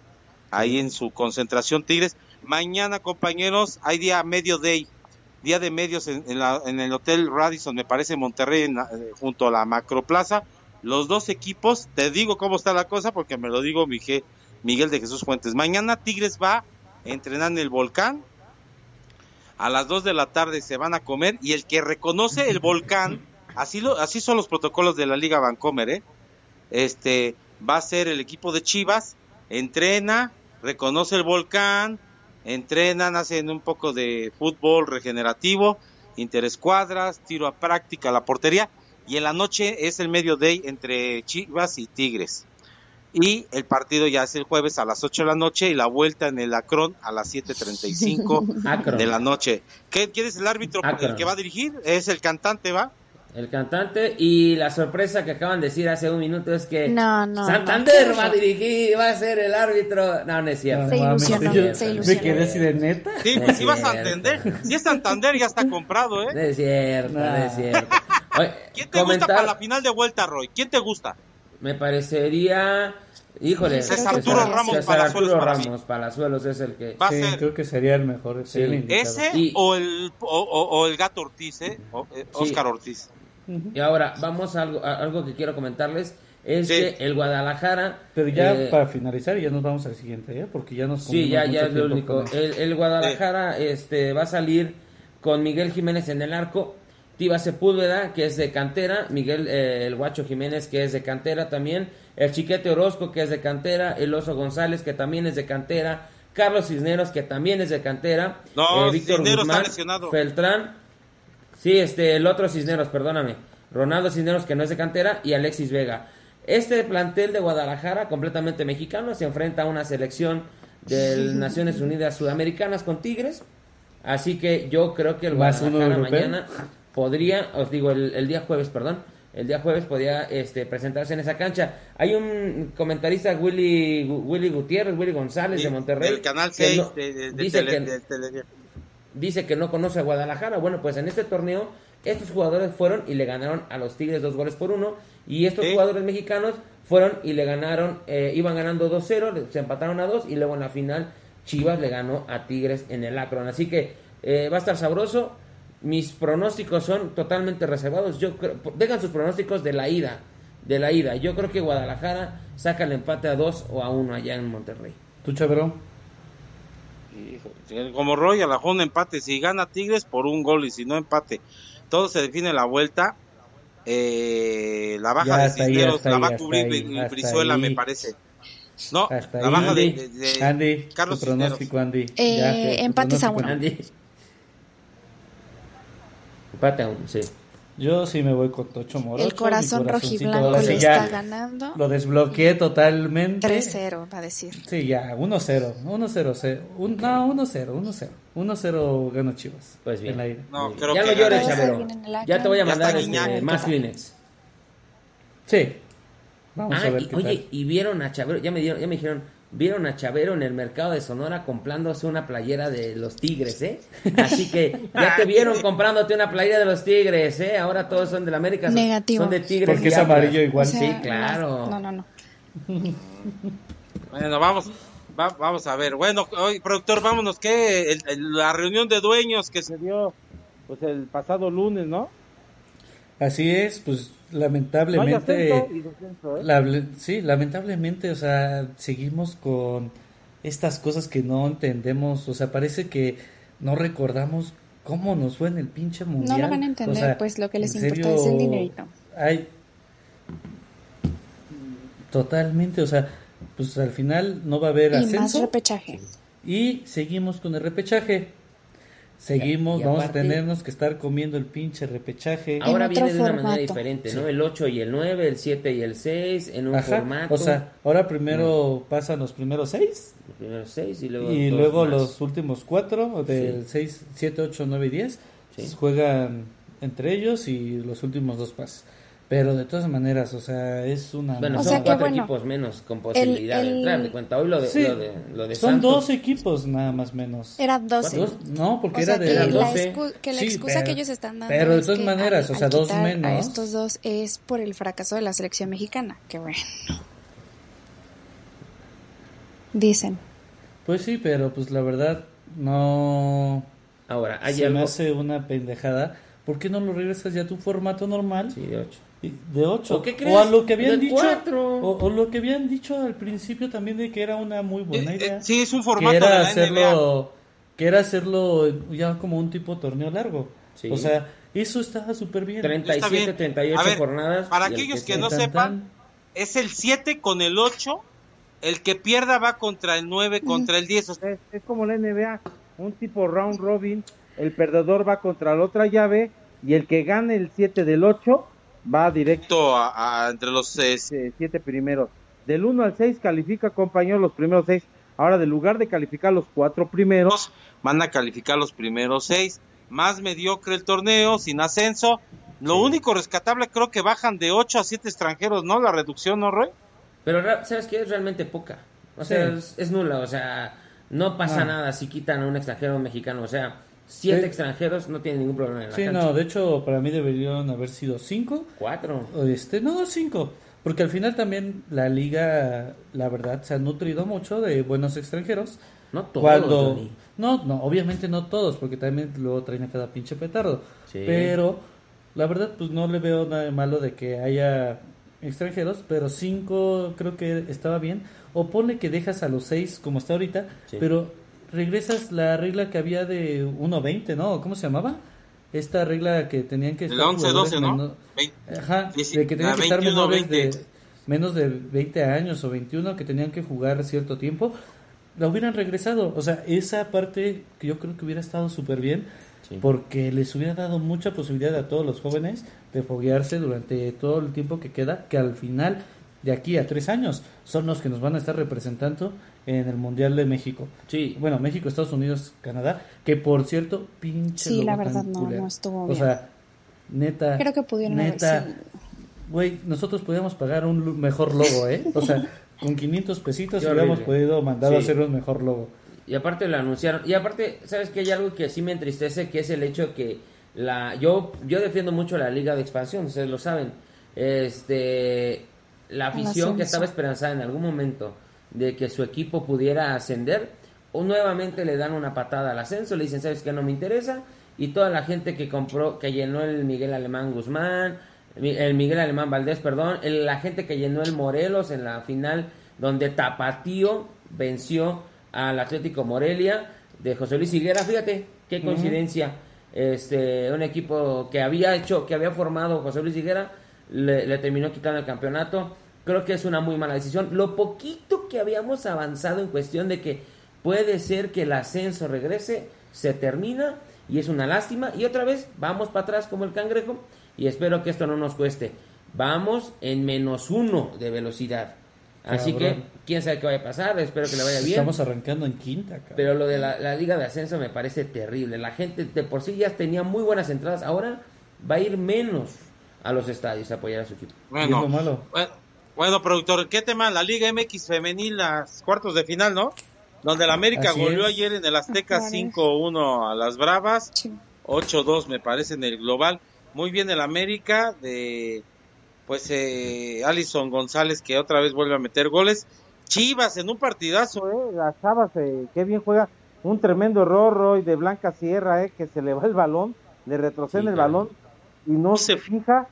ahí en su concentración Tigres. Mañana, compañeros, hay día medio day, día de medios en, en, el Hotel Radisson, me parece, Monterrey, junto a la Macroplaza los dos equipos, te digo cómo está la cosa porque me lo digo Miguel de Jesús Fuentes. Mañana Tigres va a entrenar en el volcán. A las 2 de la tarde se van a comer y el que reconoce el volcán, así, lo, así son los protocolos de la Liga Vancomer, ¿eh? este, va a ser el equipo de Chivas, entrena, reconoce el volcán, entrenan, hacen un poco de fútbol regenerativo, interescuadras, tiro a práctica, la portería y en la noche es el medio day entre Chivas y Tigres. Y el partido ya es el jueves a las 8 de la noche y la vuelta en el Acron a las 7.35 de la noche. ¿Qué, ¿Quién es el árbitro el que va a dirigir? Es el cantante, ¿va? El cantante y la sorpresa que acaban de decir hace un minuto es que no, Santander va a dirigir, va a ser el árbitro. No, no es cierto. Se ilusionó, se ilusionó. Me quedé así de neta. Sí, pues si va a Santander. Si es Santander ya está comprado, ¿eh? No es cierto, no es cierto. ¿Quién te gusta para la final de vuelta, Roy? ¿Quién te gusta? Me parecería. Híjole, César Arturo Ramos César Arturo Ramos Palazuelos es el que. Va sí, creo que sería el mejor. Ese o, el, o, el gato Ortiz, ¿eh? Oscar Ortiz. Y ahora, vamos a algo, algo que quiero comentarles. Es que el Guadalajara. Pero ya eh, para finalizar, ya nos vamos al siguiente, ¿ya? Porque ya nos. Sí, ya, ya es lo único. El, el, Guadalajara este, va a salir con Miguel Jiménez en el arco Tiva Sepúlveda, que es de cantera, Miguel eh, el Guacho Jiménez, que es de cantera también, el Chiquete Orozco, que es de cantera, el Oso González, que también es de cantera, Carlos Cisneros, que también es de cantera, no, eh, Víctor Guzmán, Feltrán, sí, este, el otro Cisneros, perdóname, Ronaldo Cisneros, que no es de cantera, y Alexis Vega. Este plantel de Guadalajara, completamente mexicano, se enfrenta a una selección de Naciones Unidas Sudamericanas con Tigres. Así que yo creo que el Guadalajara mañana podría, os digo, el, día jueves, perdón, el día jueves podía este, presentarse en esa cancha. Hay un comentarista, Willy, Willy Gutiérrez, Willy González de Monterrey. Del Canal 6 dice, que, dice que no conoce a Guadalajara. Bueno, pues en este torneo estos jugadores fueron y le ganaron a los Tigres dos goles por uno. Y estos jugadores mexicanos fueron y le ganaron, eh, iban ganando 2-0, se empataron a 2 y luego en la final Chivas le ganó a Tigres en el Akron. Así que eh, va a estar sabroso mis pronósticos son totalmente reservados. Yo creo, dejan sus pronósticos de la ida, de la ida. Yo creo que Guadalajara saca el empate a dos o a uno allá en Monterrey. ¿Tú, Chavero? Como Roy, a la un empate. Si gana Tigres, por un gol. Y si no, empate. Todo se define la vuelta. Eh, la baja de Cisneros la va a cubrir Brizuela, me parece. No, la baja de, Andy, Carlos pronóstico, Andy. Eh, empates a uno. Empate aún, sí. Yo sí me voy con Tocho Morocho. El corazón rojiblanco le está ganando. Lo desbloqueé totalmente. 3-0, va a decir. Sí, ya, 1-0. 1-0. Un, no, 1-0, 1-0. 1-0 gana Chivas. Pues bien. No, creo ya que lo llores, Chavero. Ya te voy a mandar este, más Kleenex. Sí. Vamos ah, a ver. Y, oye, y vieron a Chavero, ya me, dieron, ya me dijeron, vieron a Chavero en el mercado de Sonora comprándose una playera de los Tigres, ¿eh? Así que ya te vieron comprándote una playera de los Tigres, ¿eh? Ahora todos son de la América. Son, Negativo. Son de Tigres. Porque es amarillo igual. sí, claro. No, no, no. bueno, vamos. vamos a ver. Bueno, hoy, productor, vámonos. ¿Qué? la reunión de dueños que se dio pues el pasado lunes, ¿no? Así es, pues lamentablemente, ¿eh? sí, lamentablemente, o sea, seguimos con estas cosas que no entendemos, o sea, parece que no recordamos cómo nos fue en el pinche mundial. No lo van a entender, pues lo que les importa es el dinerito. Hay totalmente, o sea, pues al final no va a haber y Más repechaje. Y seguimos con el repechaje. Seguimos, vamos a tenernos que estar comiendo el pinche repechaje. Ahora viene de una manera diferente, ¿no? El 8 y el 9, el 7 y el 6, en un formato. O sea, ahora primero pasan los primeros 6. Los primeros 6 y luego. Y luego los últimos 4, del 6, 7, 8, 9 y 10. Juegan entre ellos y los últimos dos pasos. Pero de todas maneras, o sea, es una... Bueno, son cuatro equipos menos con posibilidad de entrar. De cuenta, hoy lo de, lo de, Son dos equipos nada más menos. Era 12. No, porque era de... Que, la, que la excusa que ellos están dando Pero de todas maneras, o sea, dos menos... A estos dos es por el fracaso de la selección mexicana. Qué bueno. Dicen. Pues sí, pero pues la verdad no... Ahora, hay Se me hace una pendejada. ¿Por qué no lo regresas ya a tu formato normal? Sí, de ocho de 8 o, a lo que habían dicho o, lo que habían dicho al principio también de que era una muy buena eh, idea. eh, sí es un formato que era hacerlo que era hacerlo ya como un tipo torneo largo. O sea eso estaba súper bien. 37 38 jornadas para aquellos que, no sepan es el 7 con el 8 el que pierda va contra el 9 contra el 10 es, es como la NBA un tipo round robin el perdedor va contra la otra llave y el que gane el 7 del 8 va directo a, entre los siete primeros. Del 1 al 6 califica, compañero, los primeros seis. Ahora, de lugar de calificar los cuatro primeros, van a calificar los primeros seis. Más mediocre el torneo, sin ascenso. Lo único rescatable creo que bajan de 8 a 7 extranjeros, ¿no? La reducción, ¿no, Roy? Pero, ¿sabes qué? Es realmente poca. O sea, es, nula. O sea, no pasa ah. nada si quitan a un extranjero mexicano. O sea, siete extranjeros no tienen ningún problema en la sí, no, de hecho, para mí deberían haber sido cinco. Cuatro. Este, no, cinco. Porque al final también la liga, la verdad, se ha nutrido mucho de buenos extranjeros. No todos. no, no, obviamente no todos, porque también luego traen a cada pinche petardo. Pero la verdad, pues no le veo nada de malo de que haya extranjeros, pero cinco creo que estaba bien. O pone que dejas a los seis como está ahorita, pero regresas la regla que había de 1.20, ¿no? ¿Cómo se llamaba? Esta regla que tenían que estar... 11-12, ¿no? Ajá, de que tenían que estar menores de... Menos de 20 años o 21 que tenían que jugar cierto tiempo, la hubieran regresado. O sea, esa parte que yo creo que hubiera estado súper bien, porque les hubiera dado mucha posibilidad a todos los jóvenes de foguearse durante todo el tiempo que queda, que al final, de aquí a tres años, son los que nos van a estar representando en el Mundial de México. Sí. Bueno, México, Estados Unidos, Canadá, que por cierto, pinche Sí, la verdad no, no estuvo bien. O sea, neta. Creo que pudieron neta, Güey, nosotros podíamos pagar un mejor logo, ¿eh? O sea, con 500 pesitos hubiéramos podido mandar a hacer un mejor logo. Y aparte lo anunciaron. Y aparte, ¿sabes que Hay algo que sí me entristece, que es el hecho que la yo yo defiendo mucho la Liga de Expansión, ustedes lo saben. Este la afición que estaba esperanzada en algún momento de que su equipo pudiera ascender, o nuevamente le dan una patada al ascenso, le dicen, ¿sabes qué? No me interesa, y toda la gente que compró, que llenó el Miguel Alemán Guzmán, el Miguel Alemán Valdés, perdón, la gente que llenó el Morelos en la final, donde Tapatío venció al Atlético Morelia de José Luis Higuera, fíjate, qué coincidencia, este, un equipo que había hecho, que había formado José Luis Higuera, le, le terminó quitando el campeonato, creo que es una muy mala decisión. Lo poquito que habíamos avanzado en cuestión de que puede ser que el ascenso regrese, se termina y es una lástima. Y otra vez vamos para atrás como el cangrejo y espero que esto no nos cueste. Vamos en menos uno de velocidad. Así que, quién sabe qué vaya a pasar, espero que le vaya bien. Estamos arrancando en quinta, Pero lo de la, Liga de Ascenso me parece terrible. La gente de por sí ya tenía muy buenas entradas, ahora va a ir menos a los estadios a apoyar a su equipo. Bueno, malo? bueno, productor, ¿qué tema? La Liga MX femenil, las cuartos de final, ¿no? Donde el América volvió ayer en el Azteca 5-1 a las Bravas, 8-2 me parece en el global. Muy bien el América de pues eh, Alison González que otra vez vuelve a meter goles. Chivas en un partidazo, eh, las Chavas, eh, qué bien juega. Un tremendo error, Roy, de Blanca Sierra, eh, que se le va el balón, le retrocede el balón y no se fija.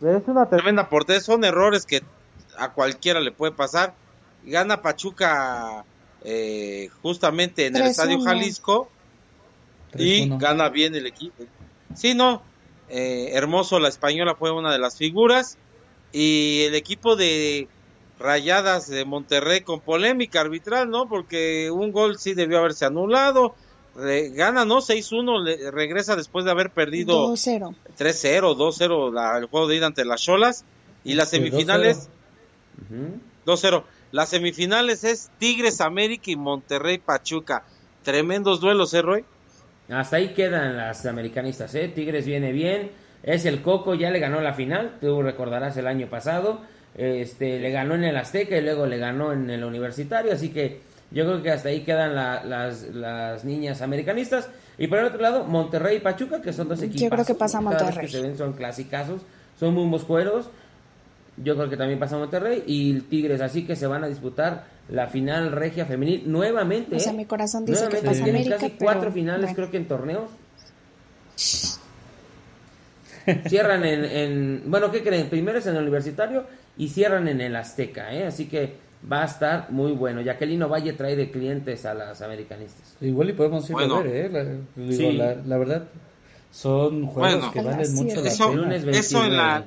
Es una tremenda portería, son errores que a cualquiera le puede pasar. Gana Pachuca eh, justamente en el Estadio Jalisco y gana bien el equipo. Sí, no, eh, hermoso, la española fue una de las figuras y el equipo de Rayadas de Monterrey con polémica arbitral, ¿no? Porque un gol sí debió haberse anulado. gana, ¿no? 6-1, regresa después de haber perdido 2-0, 3-0, 2-0 el juego de ida ante las Cholas. Y las semifinales, 2-0. Las semifinales es Tigres América y Monterrey Pachuca. Tremendos duelos, ¿eh, Roy? Hasta ahí quedan las americanistas, ¿eh? Tigres viene bien es el Coco, ya le ganó la final, tú recordarás el año pasado, este, le ganó en el Azteca y luego le ganó en el Universitario, así que yo creo que hasta ahí quedan las, las, niñas americanistas. Y por el otro lado, Monterrey y Pachuca, que son dos equipos. Yo creo que pasa Monterrey. que se ven son clasicazos, son muy moscueros. Yo creo que también pasa Monterrey y Tigres, así que se van a disputar la final regia femenil nuevamente. O sea, ¿eh? mi corazón dice que pasa América, casi cuatro finales, creo que en torneos. Cierran en, bueno, ¿qué creen? Primero es en el universitario y cierran en el Azteca, ¿eh? Así que va a estar muy bueno. Jacqueline Valle trae de clientes a las americanistas. Igual y podemos ir a ver, ¿eh? La, la, verdad, son juegos que valen mucho la eso, pena. Eso en la,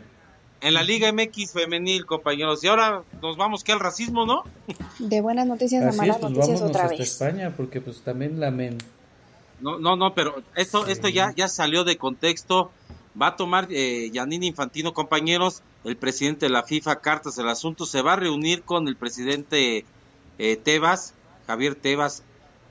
en la Liga MX femenil, compañeros. Y ahora nos vamos que al racismo, ¿no? De buenas noticias a malas pues noticias otra vez. España, porque pues también la men... No, no, no, pero esto, esto ya, ya salió de contexto va a tomar eh, Infantino, compañeros, el presidente de la FIFA, cartas del asunto, se va a reunir con el presidente eh, Tebas, Javier Tebas,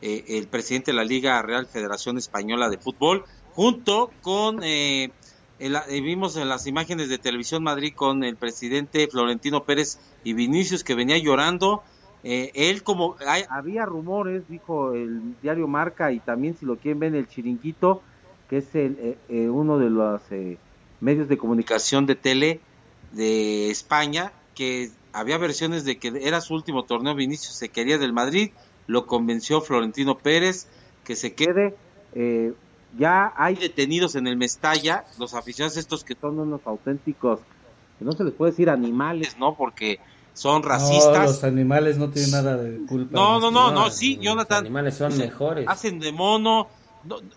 eh, el presidente de la Liga Real Federación Española de Fútbol, junto con, eh, vimos en las imágenes de Televisión Madrid con el presidente Florentino Pérez y Vinicius que venía llorando. él como había rumores, dijo el diario Marca y también si lo quieren ver el chiringuito, que es el, eh, eh, uno de los eh, medios de comunicación de tele de España, que había versiones de que era su último torneo, Vinicius se quería del Madrid, lo convenció Florentino Pérez que se quede. Ya hay detenidos en el Mestalla, los aficionados estos que son unos auténticos, que no se les puede decir animales, ¿no? Porque son racistas. los animales no tienen nada de culpa. No, no, no, no, sí, Jonathan. Los animales son mejores. Hacen de mono,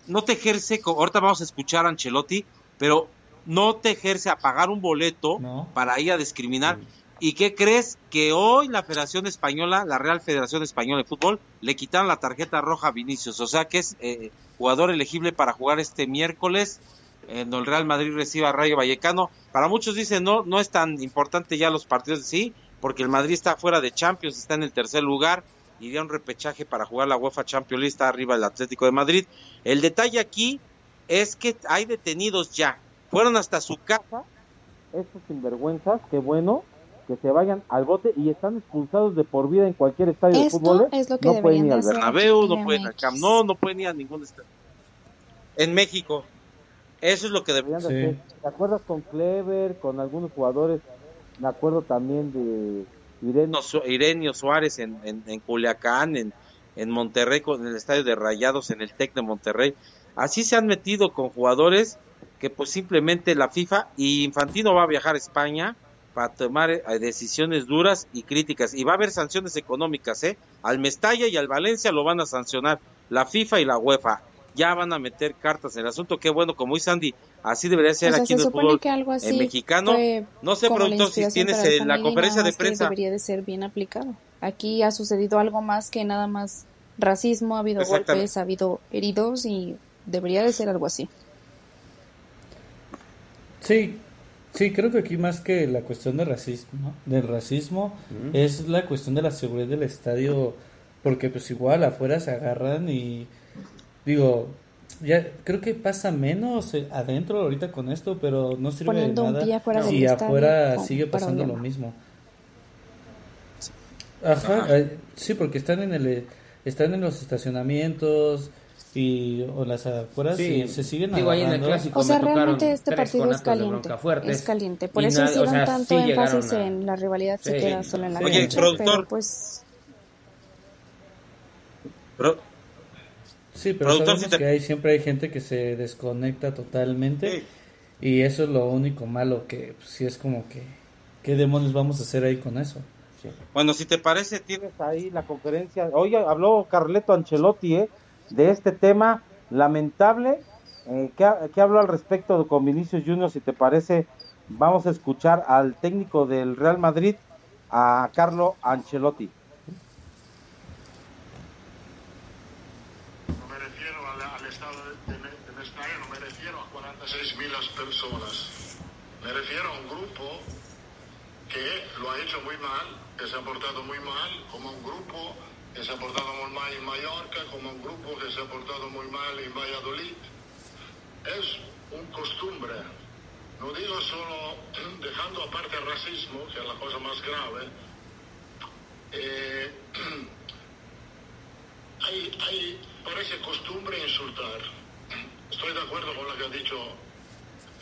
no, te ejerce, ahorita vamos a escuchar a Ancelotti, pero no te ejerce a pagar un boleto para ir a discriminar. ¿Y qué crees? Que hoy la Federación Española, la Real Federación Española de Fútbol, le quitaron la tarjeta roja a Vinicius. O sea que es eh, jugador elegible para jugar este miércoles en el Real Madrid reciba a Rayo Vallecano. Para muchos dicen no, no es tan importante ya los partidos de sí, porque el Madrid está fuera de Champions, está en el tercer lugar iría un repechaje para jugar la UEFA Champions League, está arriba el Atlético de Madrid. El detalle aquí es que hay detenidos ya, fueron hasta su casa. Estos sinvergüenzas, qué bueno, que se vayan al bote y están expulsados de por vida en cualquier estadio de fútbol. ¿eh? Es lo que no pueden ir al Bernabéu, no pueden al Camp Nou, no pueden ir a ningún estadio. En México. Eso es lo que deberían hacer. ¿Te acuerdas con Clever, con algunos jugadores? Me acuerdo también de Irenio, Suárez en, en, Culiacán, en, en Monterrey, con el estadio de Rayados, en el TEC de Monterrey. Así se han metido con jugadores que pues simplemente la FIFA y Infantino va a viajar a España para tomar eh, decisiones duras y críticas. Y va a haber sanciones económicas, ¿eh? Al Mestalla y al Valencia lo van a sancionar la FIFA y la UEFA ya van a meter cartas en el asunto. Qué bueno, como dice Andy, así debería ser aquí en el fútbol en mexicano. No sé, productor, si tienes la conferencia de prensa. debería de ser bien aplicado. Aquí ha sucedido algo más que nada más racismo, ha habido golpes, ha habido heridos y debería de ser algo así. Sí, Sí, creo que aquí más que la cuestión de racismo, del racismo, es la cuestión de la seguridad del estadio, porque pues igual afuera se agarran y digo, ya creo que pasa menos eh, adentro ahorita con esto, pero no sirve de nada si afuera sigue pasando lo mismo. Ajá, eh, sí, porque están en el están en los estacionamientos, y o las afueras sí, se siguen digo ahí en el clásico o sea realmente este partido es caliente es caliente. por eso hicieron tanto énfasis en la rivalidad se queda solo en la Oye, productor. Pero pues sí pero sabemos que hay siempre hay gente que se desconecta totalmente y eso es lo único malo que pues, sí es como que qué demonios vamos a hacer ahí con eso bueno si te parece tienes ahí la conferencia. Oye habló Carleto Ancelotti eh de este tema lamentable. Eh, ¿qué, hablo al respecto con Vinicius Junior? Si te parece, vamos a escuchar al técnico del Real Madrid, a Carlo Ancelotti. No me refiero al, estado de, de, no me refiero a 46.000 personas. Me refiero a un grupo que lo ha hecho muy mal, que se ha portado muy mal, como un grupo que se ha portado muy mal en Mallorca, como un grupo que se ha portado muy mal en Valladolid. Es un costumbre. No digo solo, dejando aparte el racismo, que es la cosa más grave, eh, hay, hay, parece costumbre insultar. Estoy de acuerdo con lo que ha dicho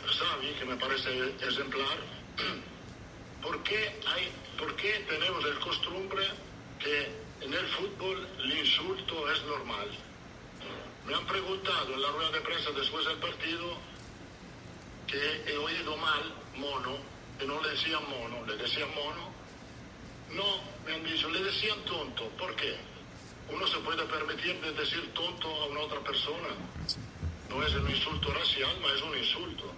Xavi, que me parece ejemplar. ¿Por qué, hay, ¿Por qué tenemos el costumbre que en el fútbol el insulto es normal. Me han preguntado en la rueda de prensa después del partido que he oído mal mono, que no le decían mono, le decían mono. No, me han dicho, le decían tonto. ¿Por qué? Uno se puede permitir de decir tonto a una otra persona. No es un insulto racial, pero es un insulto.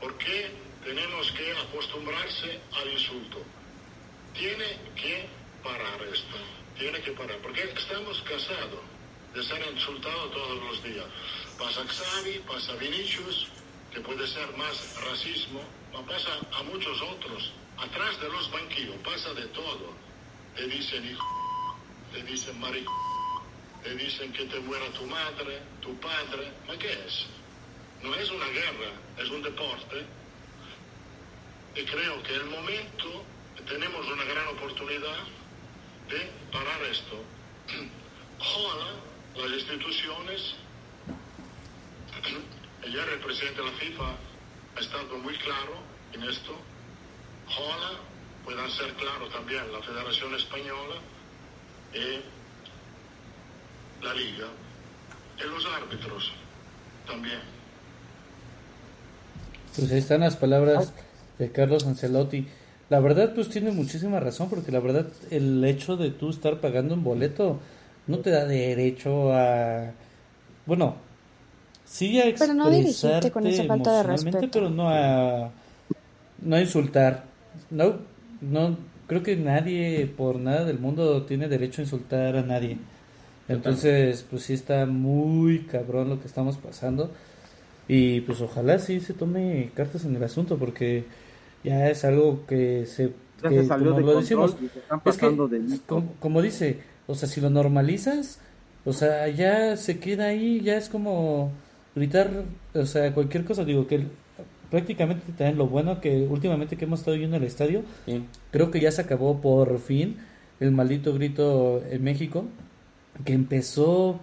¿Por qué tenemos que acostumbrarse al insulto? Tiene que parar esto tiene que parar, porque estamos cansados de ser insultados todos los días. Pasa Xavi, pasa Vinicius, que puede ser más racismo, pasa a muchos otros. Atrás de los banquillos pasa de todo. Te dicen hijo, te dicen marico, te dicen que te muera tu madre, tu padre. ¿Ma qué es? No es una guerra, es un deporte. Y creo que el momento tenemos una gran oportunidad de parar esto. Ojalá las instituciones, ayer el presidente de la FIFA ha estado muy claro en esto, ojalá puedan ser claros también la Federación Española y la Liga y los árbitros también. Pues ahí están las palabras de Carlos Ancelotti. La verdad, pues tiene muchísima razón, porque la verdad, el hecho de tú estar pagando un boleto no te da derecho a. Bueno, sí a expresarte pero no dirigirte con esa falta de respeto. pero no a. No a insultar. No, no, creo que nadie, por nada del mundo, tiene derecho a insultar a nadie. Entonces, pues sí está muy cabrón lo que estamos pasando. Y pues ojalá sí se tome cartas en el asunto, porque ya es algo que se que, como lo decimos es que, como, dice o sea si lo normalizas o sea ya se queda ahí ya es como gritar o sea cualquier cosa digo que prácticamente también lo bueno que últimamente que hemos estado yendo al estadio creo que ya se acabó por fin el maldito grito en México que empezó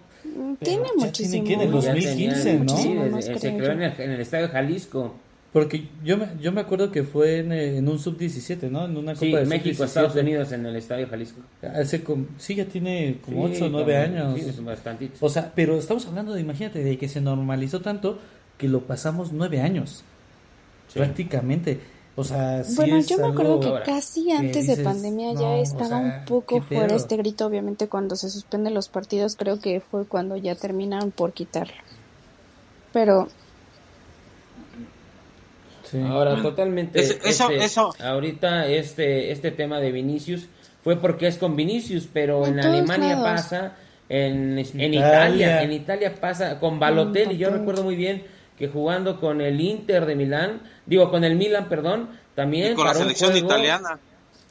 tiene muchísimo. tiene, en el 2015 no sí, se creó en el estadio Jalisco porque yo me, yo me acuerdo que fue en, en un sub-17, ¿no? En una Copa de México, Estados Unidos, en el Estadio Jalisco. Hace sí, ya tiene como 8 o 9 años. Sí, O sea, pero estamos hablando de, imagínate, de que se normalizó tanto que lo pasamos 9 años. Prácticamente. O sea, sí bueno, yo me acuerdo que casi antes de pandemia ya estaba un poco fuera este grito, obviamente cuando se suspenden los partidos, creo que fue cuando ya terminaron por quitarlo. Pero Ahora, totalmente. eso, este, eso. Ahorita este, este tema de Vinicius fue porque es con Vinicius, pero en, Alemania pasa, en, en Italia. en Italia pasa con Balotelli. Yo recuerdo muy bien que jugando con el Inter de Milán, digo con el Milan, perdón, también y con la selección italiana.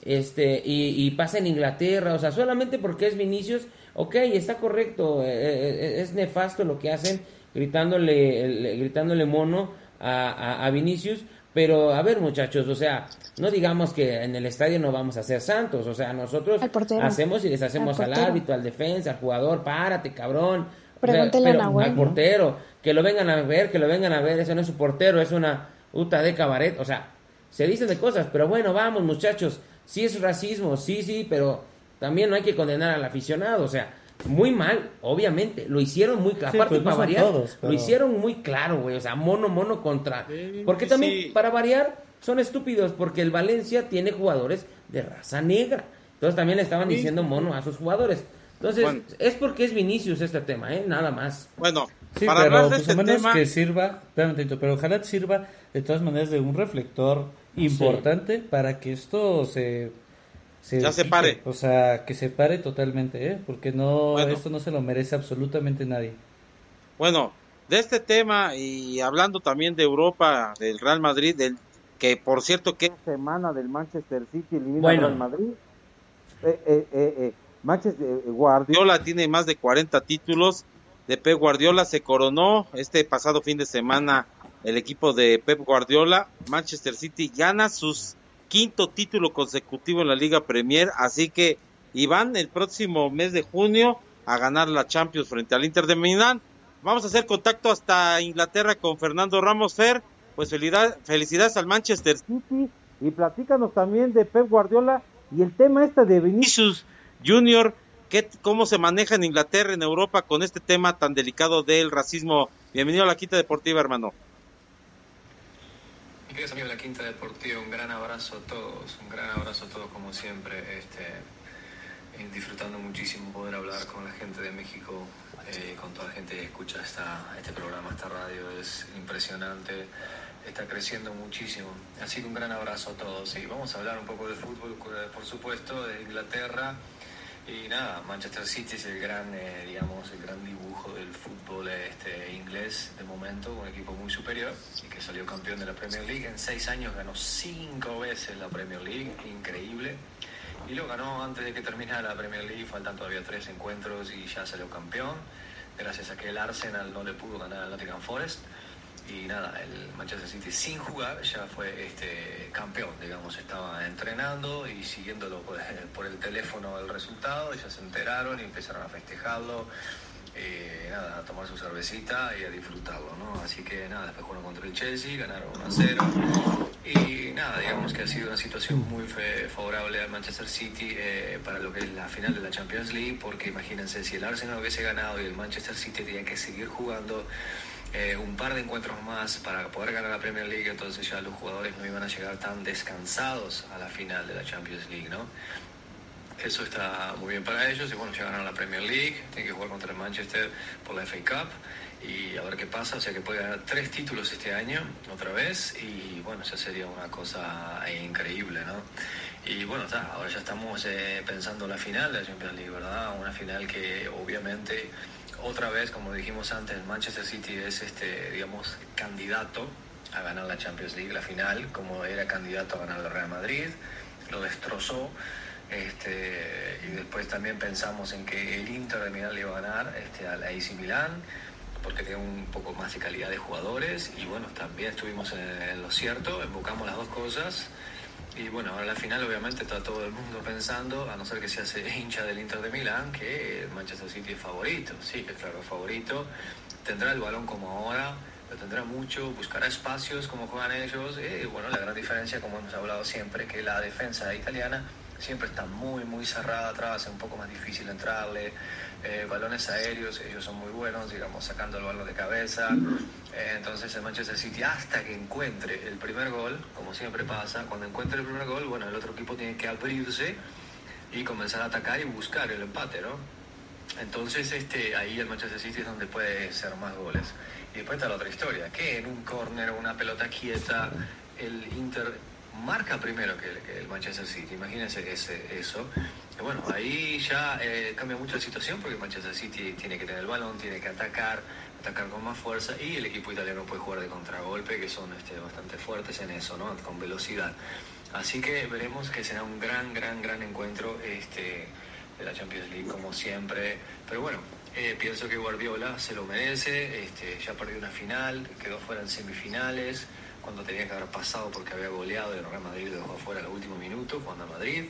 Este, y, y, pasa en Inglaterra, o sea, solamente porque es Vinicius, ok, está correcto, eh, eh, es nefasto lo que hacen gritándole, gritándole mono a, a, Vinicius, pero a ver muchachos, o sea, no digamos que en el estadio no vamos a ser santos, o sea, nosotros hacemos y deshacemos al, al árbitro, al defensa, al jugador, párate cabrón, Pregúntele al portero, que lo vengan a ver, que lo vengan a ver, ese no es su portero, es una uta de cabaret, o sea, se dicen de cosas, pero bueno, vamos muchachos, sí es racismo, sí, sí, pero también no hay que condenar al aficionado, o sea, muy mal, obviamente, lo hicieron muy claro, aparte pues para variar, lo hicieron muy claro, güey, o sea, mono, mono contra, porque también para variar son estúpidos, porque el Valencia tiene jugadores de raza negra, entonces también le estaban diciendo mono a sus jugadores, entonces, es porque es Vinicius este tema, ¿eh? Nada más. Bueno, para pero pues, este menos que sirva, pero ojalá sirva de todas maneras de un reflector importante para que esto se se ya se pare. O sea, que se pare totalmente, ¿eh? Porque no esto no se lo merece absolutamente nadie. Bueno, de este tema y hablando también de Europa, del Real Madrid, del que por cierto que semana del Manchester City elimina al Real Madrid. Eh, eh, eh, eh Manchester eh, Guardiola tiene más de 40 títulos. De Pep Guardiola se coronó este pasado fin de semana el equipo de Pep Guardiola. Manchester City gana su quinto título consecutivo en la Liga Premier. Así que van el próximo mes de junio a ganar la Champions frente al Inter de Milán. Vamos a hacer contacto hasta Inglaterra con Fernando Ramos Fer. Pues felicidades al Manchester City. Y platícanos también de Pep Guardiola y el tema este de Vinicius Junior, ¿qué, ¿cómo se maneja en Inglaterra, en Europa, con este tema tan delicado del racismo? Bienvenido a la Quinta Deportiva, hermano. Queridos amigos de la Quinta Deportiva, un gran abrazo a todos, un gran abrazo a todos como siempre, este, eh, disfrutando muchísimo poder hablar con la gente de México, eh, con toda la gente que escucha esta, este programa, esta radio, es impresionante, está creciendo muchísimo. Así que un gran abrazo a todos y vamos a hablar un poco de fútbol, por supuesto, de Inglaterra. Y nada, Manchester City es el gran, digamos, el gran dibujo del fútbol este, inglés de momento, un equipo muy superior y que salió campeón de la Premier League. En seis años ganó cinco veces la Premier League, increíble. Y lo ganó antes de que terminara la Premier League, faltan todavía tres encuentros y ya salió campeón, gracias a que el Arsenal no le pudo ganar al Nottingham Forest y nada, el Manchester City sin jugar ya fue este campeón, digamos, estaba entrenando y siguiéndolo por, el teléfono el resultado, ya se enteraron y empezaron a festejarlo, eh, nada, a tomar su cervecita y a disfrutarlo, ¿no? Así que nada, después jugaron contra el Chelsea, ganaron 1 a 0 y nada, digamos que ha sido una situación muy favorable al Manchester City eh, para lo que es la final de la Champions League, porque imagínense si el Arsenal hubiese ganado y el Manchester City tenía que seguir jugando eh, un par de encuentros más para poder ganar la Premier League, entonces ya los jugadores no iban a llegar tan descansados a la final de la Champions League, ¿no? Eso está muy bien para ellos y bueno, ya ganaron la Premier League, tienen que jugar contra el Manchester por la FA Cup y a ver qué pasa, o sea que puede ganar tres títulos este año otra vez y bueno, ya sería una cosa increíble, ¿no? Y bueno, ahora ya estamos eh, pensando la final de la Champions League, ¿verdad? Una final que obviamente otra vez, como dijimos antes, Manchester City es, este, digamos, candidato a ganar la Champions League, la final, como era candidato a ganar el Real Madrid, lo destrozó. Este, y después también pensamos en que el Inter de Milán le iba a ganar este, al AC Milán, porque tiene un poco más de calidad de jugadores. Y bueno, también estuvimos en lo cierto, invocamos las dos cosas. Y bueno, ahora la final obviamente está todo el mundo pensando, a no ser que se hace hincha del Inter de Milán, que Manchester City es favorito. Sí, es claro, favorito. Tendrá el balón como ahora, lo tendrá mucho, buscará espacios como juegan ellos. Y bueno, la gran diferencia, como hemos hablado siempre, que la defensa italiana siempre está muy, muy cerrada atrás, es un poco más difícil entrarle. Eh, balones aéreos, ellos son muy buenos, digamos, sacando el balón de cabeza. Eh, entonces el Manchester City, hasta que encuentre el primer gol, como siempre pasa, cuando encuentre el primer gol, bueno, el otro equipo tiene que abrirse y comenzar a atacar y buscar el empate, ¿no? Entonces este, ahí el Manchester City es donde puede ser más goles. Y después está la otra historia, que en un córner una pelota quieta, el Inter marca primero que el, Manchester City. Imagínense ese, eso. bueno, ahí ya eh, cambia mucho la situación porque Manchester City tiene que tener el balón, tiene que atacar, atacar con más fuerza y el equipo italiano puede jugar de contragolpe, que son este, bastante fuertes en eso, ¿no? con velocidad. Así que veremos que será un gran, gran, gran encuentro este, de la Champions League, como siempre. Pero bueno, eh, pienso que Guardiola se lo merece, este, ya perdió una final, quedó fuera en semifinales, cuando tenía que haber pasado porque había goleado y el Real Madrid lo dejó fuera el último minuto, cuando a Madrid.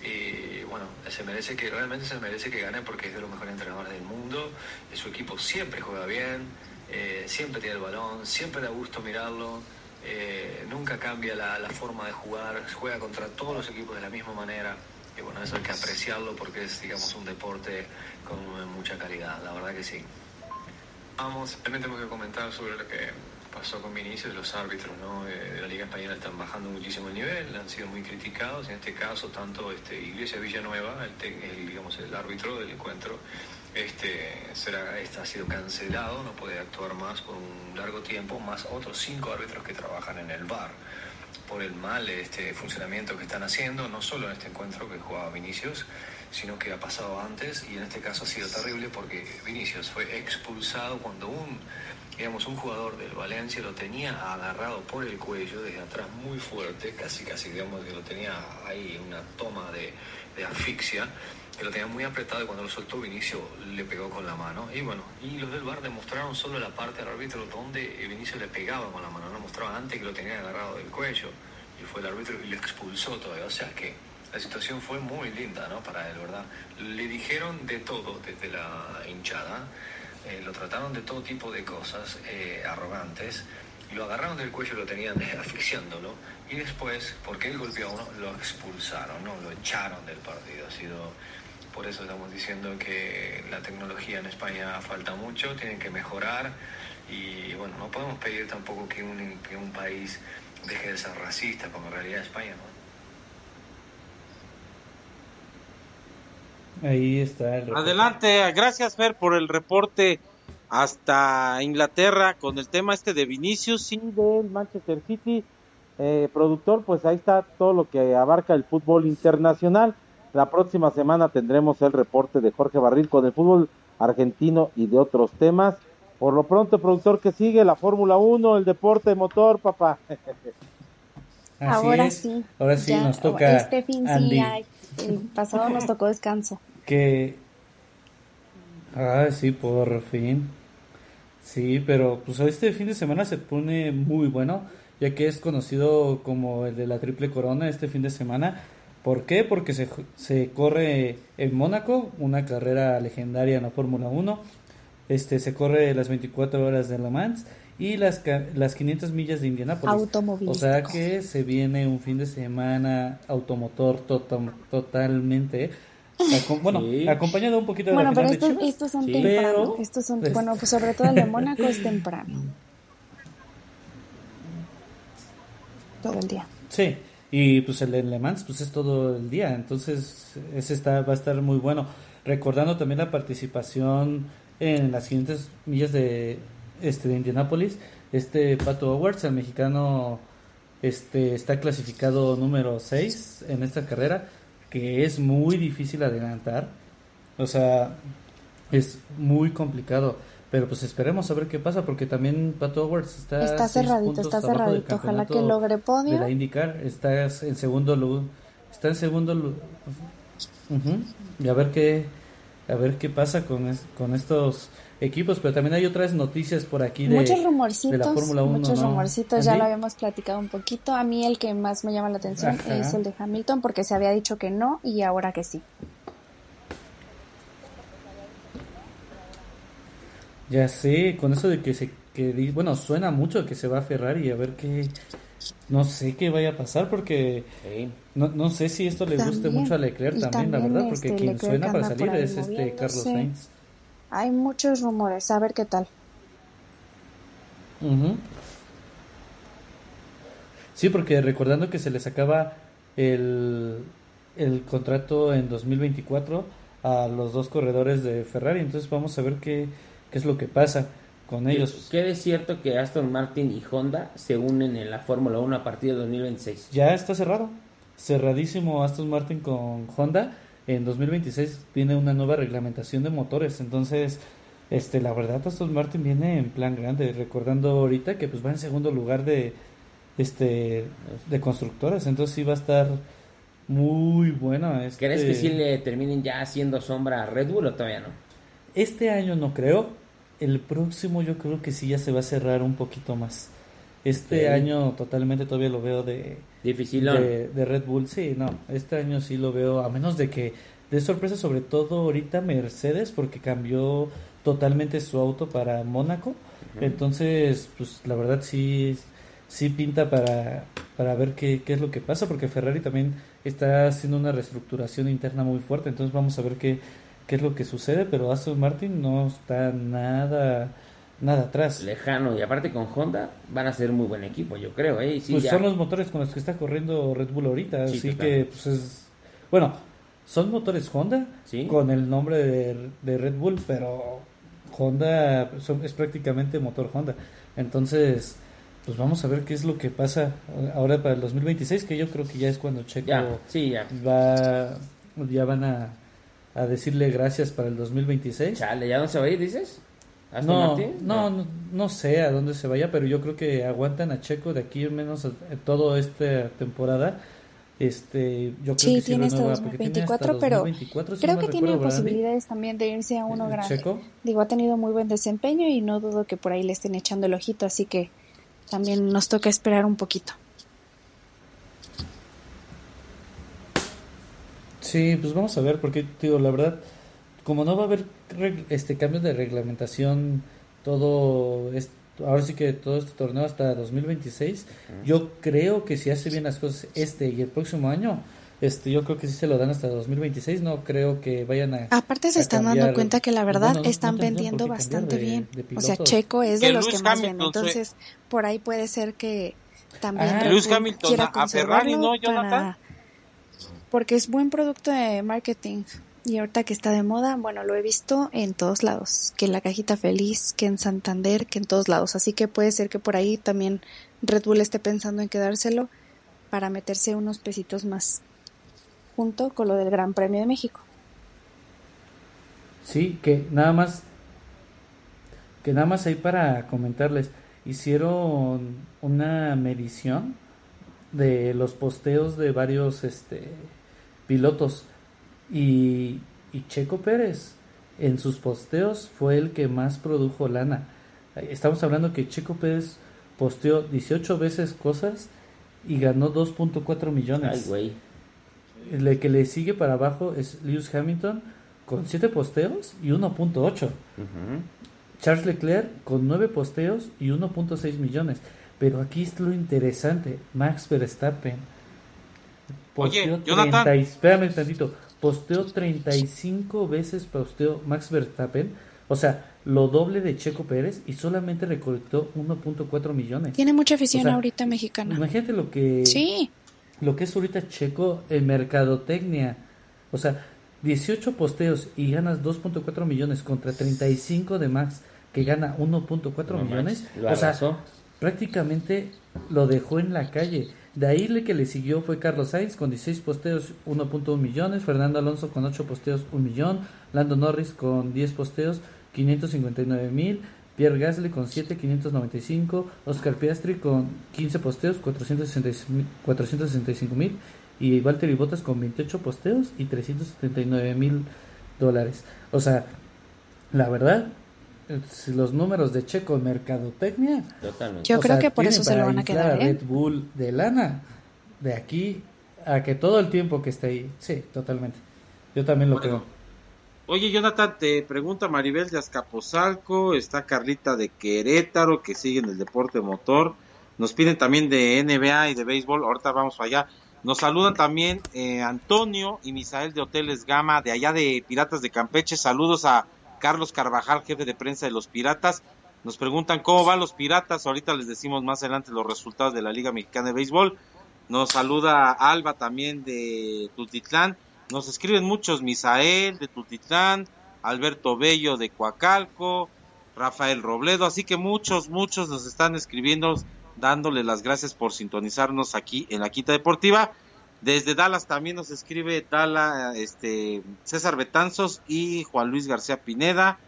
Y bueno, se merece que, realmente se merece que gane porque es de los mejores entrenadores del mundo, su equipo siempre juega bien, eh, siempre tiene el balón, siempre da gusto mirarlo. Eh, nunca cambia la, la, forma de jugar, juega contra todos los equipos de la misma manera. Y bueno, eso hay que apreciarlo porque es, digamos, un deporte con mucha calidad, la verdad que sí. Vamos, también tengo que comentar sobre lo que pasó con Vinicius, los árbitros ¿no? De la Liga Española están bajando muchísimo el nivel, han sido muy criticados, en este caso tanto este, Iglesia Villanueva, el, digamos, el árbitro del encuentro, este, será, este ha sido cancelado, no puede actuar más por un largo tiempo, más otros cinco árbitros que trabajan en el bar por el mal este funcionamiento que están haciendo, no solo en este encuentro que jugaba Vinicius, sino que ha pasado antes y en este caso ha sido terrible porque Vinicius fue expulsado cuando un digamos un jugador del Valencia lo tenía agarrado por el cuello desde atrás muy fuerte, casi casi digamos que lo tenía ahí una toma de, de asfixia que lo tenía muy apretado y cuando lo soltó Vinicio le pegó con la mano. Y bueno, y los del bar demostraron solo la parte del árbitro donde Vinicio le pegaba con la mano, no mostraba antes que lo tenía agarrado del cuello. Y fue el árbitro y lo expulsó todavía. O sea que la situación fue muy linda, ¿no? Para él, ¿verdad? Le dijeron de todo desde la hinchada, eh, lo trataron de todo tipo de cosas eh, arrogantes, lo agarraron del cuello y lo tenían asfixiándolo y después, porque él golpeó a uno, lo expulsaron, ¿no? Lo echaron del partido. Ha sido por eso estamos diciendo que la tecnología en España falta mucho, tienen que mejorar y bueno, no podemos pedir tampoco que un, que un país deje de ser racista, como en realidad España ¿no? Ahí está el Adelante, gracias Fer por el reporte hasta Inglaterra con el tema este de Vinicius y del Manchester City. Eh, productor, pues ahí está todo lo que abarca el fútbol internacional. La próxima semana tendremos el reporte de Jorge Barril con el fútbol argentino y de otros temas. Por lo pronto, productor que sigue, la Fórmula 1, el deporte motor, papá. Ahora sí. Ahora sí, nos toca. Este fin sí, el pasado nos tocó descanso. Que. Ah, sí, por fin. Sí, pero pues este fin de semana se pone muy bueno, ya que es conocido como el de la triple corona este fin de semana. ¿Por qué? Porque se, se corre en Mónaco, una carrera legendaria en la Fórmula 1. Este, se corre las 24 horas de Le Mans y las, las 500 millas de Indianápolis. O sea que se viene un fin de semana automotor totalmente. Bueno, acompañado un poquito de bueno, pero estos, son temprano. Estos son, bueno, pues sobre todo el de Mónaco es temprano. Todo el día. Sí. Y pues el de Le Mans pues es todo el día, entonces ese está, va a estar muy bueno. Recordando también la participación en las siguientes millas de, este, de Indianapolis, este Pato Awards, el mexicano, este, está clasificado número 6 en esta carrera, que es muy difícil adelantar, o sea, es muy complicado pero pues esperemos a ver qué pasa, porque también Pato Awards está. Está cerradito, está cerradito. Ojalá que logre podio. De la indicar, está en segundo lugar. Está en segundo lugar. Y a ver qué. A ver qué pasa con, con estos equipos, pero también hay otras noticias por aquí de, muchos rumorcitos, la Fórmula 1. Muchos rumorcitos, ya lo habíamos platicado un poquito. A mí el que más me llama la atención es el de Hamilton, porque se había dicho que no y ahora que sí. Ya sé, con eso de que se que bueno, suena mucho que se va a Ferrari a ver qué no sé qué vaya a pasar porque no, no sé si esto le guste mucho a Leclerc también, la verdad, porque este, quien suena para salir es este Carlos Sainz. Hay muchos rumores, a ver qué tal. Sí, porque recordando que se les acaba el, el contrato en 2024 a los dos corredores de Ferrari, entonces vamos a ver qué qué es lo que pasa con ellos. Quede cierto que Aston Martin y Honda se unen en la Fórmula 1 a partir de 2026. Ya está cerrado. Cerradísimo Aston Martin con Honda. En 2026 viene una nueva reglamentación de motores. Entonces, este, la verdad Aston Martin viene en plan grande, recordando ahorita que pues va en segundo lugar de este de constructoras, entonces sí va a estar muy bueno. Este... ¿Crees que sí le terminen ya haciendo sombra a Red Bull o todavía no? Este año no creo, el próximo yo creo que sí ya se va a cerrar un poquito más. Este año totalmente todavía lo veo de, Difícil. De, de, Red Bull, sí, no, este año sí lo veo, a menos de que de sorpresa sobre todo ahorita Mercedes porque cambió totalmente su auto para Mónaco. Entonces, pues la verdad sí, sí pinta para, para ver qué, qué es lo que pasa, porque Ferrari también está haciendo una reestructuración interna muy fuerte. Entonces vamos a ver qué, qué es lo que sucede, pero Aston Martin no está nada nada atrás. Lejano, y aparte con Honda van a ser muy buen equipo, yo creo. ¿eh? pues son los motores con los que está corriendo Red Bull ahorita, así que pues es... Bueno, son motores Honda con el nombre de, de Red Bull, pero Honda es prácticamente motor Honda. Entonces, pues vamos a ver qué es lo que pasa ahora para el 2026, que yo creo que ya es cuando Checo sí, ya. va, ya van a, a, decirle gracias para el 2026. Chale, ¿ya no se va a ir, dices? No, no, no, no, sé a dónde se vaya, pero yo creo que aguantan a Checo de aquí menos toda esta temporada. Este, yo creo sí, que tiene hasta 2024, pero creo que tiene posibilidades también de irse a uno grande. Digo, ha tenido muy buen desempeño y no dudo que por ahí le estén echando el ojito, así que también nos toca esperar un poquito. Sí, pues vamos a ver, porque digo, la verdad, como no va a haber este cambios de reglamentación todo esto ahora sí que todo este torneo hasta 2026. Yo creo que si hace bien las cosas este y el próximo año, este, yo creo que sí se lo dan hasta 2026. No creo que vayan a. Aparte, se están dando cuenta que la verdad están vendiendo bastante bien. o sea, Checo es de los que más venden. Entonces, por ahí puede ser que también. Ah, Lewis Hamilton a Ferrari, ¿no, Jonathan? Porque es buen producto de marketing. Y ahorita que está de moda, bueno, lo he visto en todos lados, que en la cajita feliz, que en Santander, que en todos lados. Así que puede ser que por ahí también Red Bull esté pensando en quedárselo para meterse unos pesitos más, junto con lo del Gran Premio de México. Sí, que nada más, que nada más ahí para comentarles, hicieron una medición de los posteos de varios este, pilotos y, Checo Pérez en sus posteos fue el que más produjo lana. Estamos hablando que Checo Pérez posteó 18 veces cosas y ganó 2.4 millones. El que le sigue para abajo es Lewis Hamilton con 7 posteos y 1.8. Charles Leclerc con 9 posteos y 1.6 millones. Pero aquí es lo interesante. Max Verstappen. Oye, Jonathan. espérame un tantito posteó 35 veces posteó Max Verstappen, o sea, lo doble de Checo Pérez y solamente recolectó 1.4 millones. Tiene mucha afición ahorita mexicana. Imagínate lo que Sí. Lo que es ahorita Checo en mercadotecnia. O sea, 18 posteos y ganas 2.4 millones contra 35 de Max que gana 1.4 millones. o sea, prácticamente lo dejó en la calle. De ahí el que le siguió fue Carlos Sainz con 16 posteos 1.1 millones, Fernando Alonso con 8 posteos 1 millón, Lando Norris con 10 posteos 559 mil, Pierre Gasly con 7 595, Oscar Piastri con 15 posteos 465 mil y Valtteri Bottas con 28 posteos y 379 mil dólares. O sea, la verdad, los números de Checo en mercadotecnia. Yo creo que por eso se lo van a quedar. ¿eh? Red Bull de lana. De aquí a que todo el tiempo que esté ahí. Sí, totalmente. Yo también lo creo. Oye, Jonathan, te pregunta Maribel de Azcapotzalco, está Carlita de Querétaro, que sigue en el deporte motor. Nos piden también de NBA y de béisbol, ahorita vamos allá. Nos saludan también eh, Antonio y Misael de Hoteles Gama, de allá de Piratas de Campeche. Saludos a Carlos Carvajal, jefe de prensa de los Piratas. Nos preguntan cómo van los Piratas. Ahorita les decimos más adelante los resultados de la Liga Mexicana de Béisbol. Nos saluda Alba también de Tultitlán. Nos escriben muchos, Misael de Tultitlán, Alberto Bello de Coacalco, Rafael Robledo. Así que muchos, muchos nos están escribiendo dándole las gracias por sintonizarnos aquí en la Quita Deportiva. Desde Dallas también nos escribe Dala, este, César Betanzos y Juan Luis García Pineda.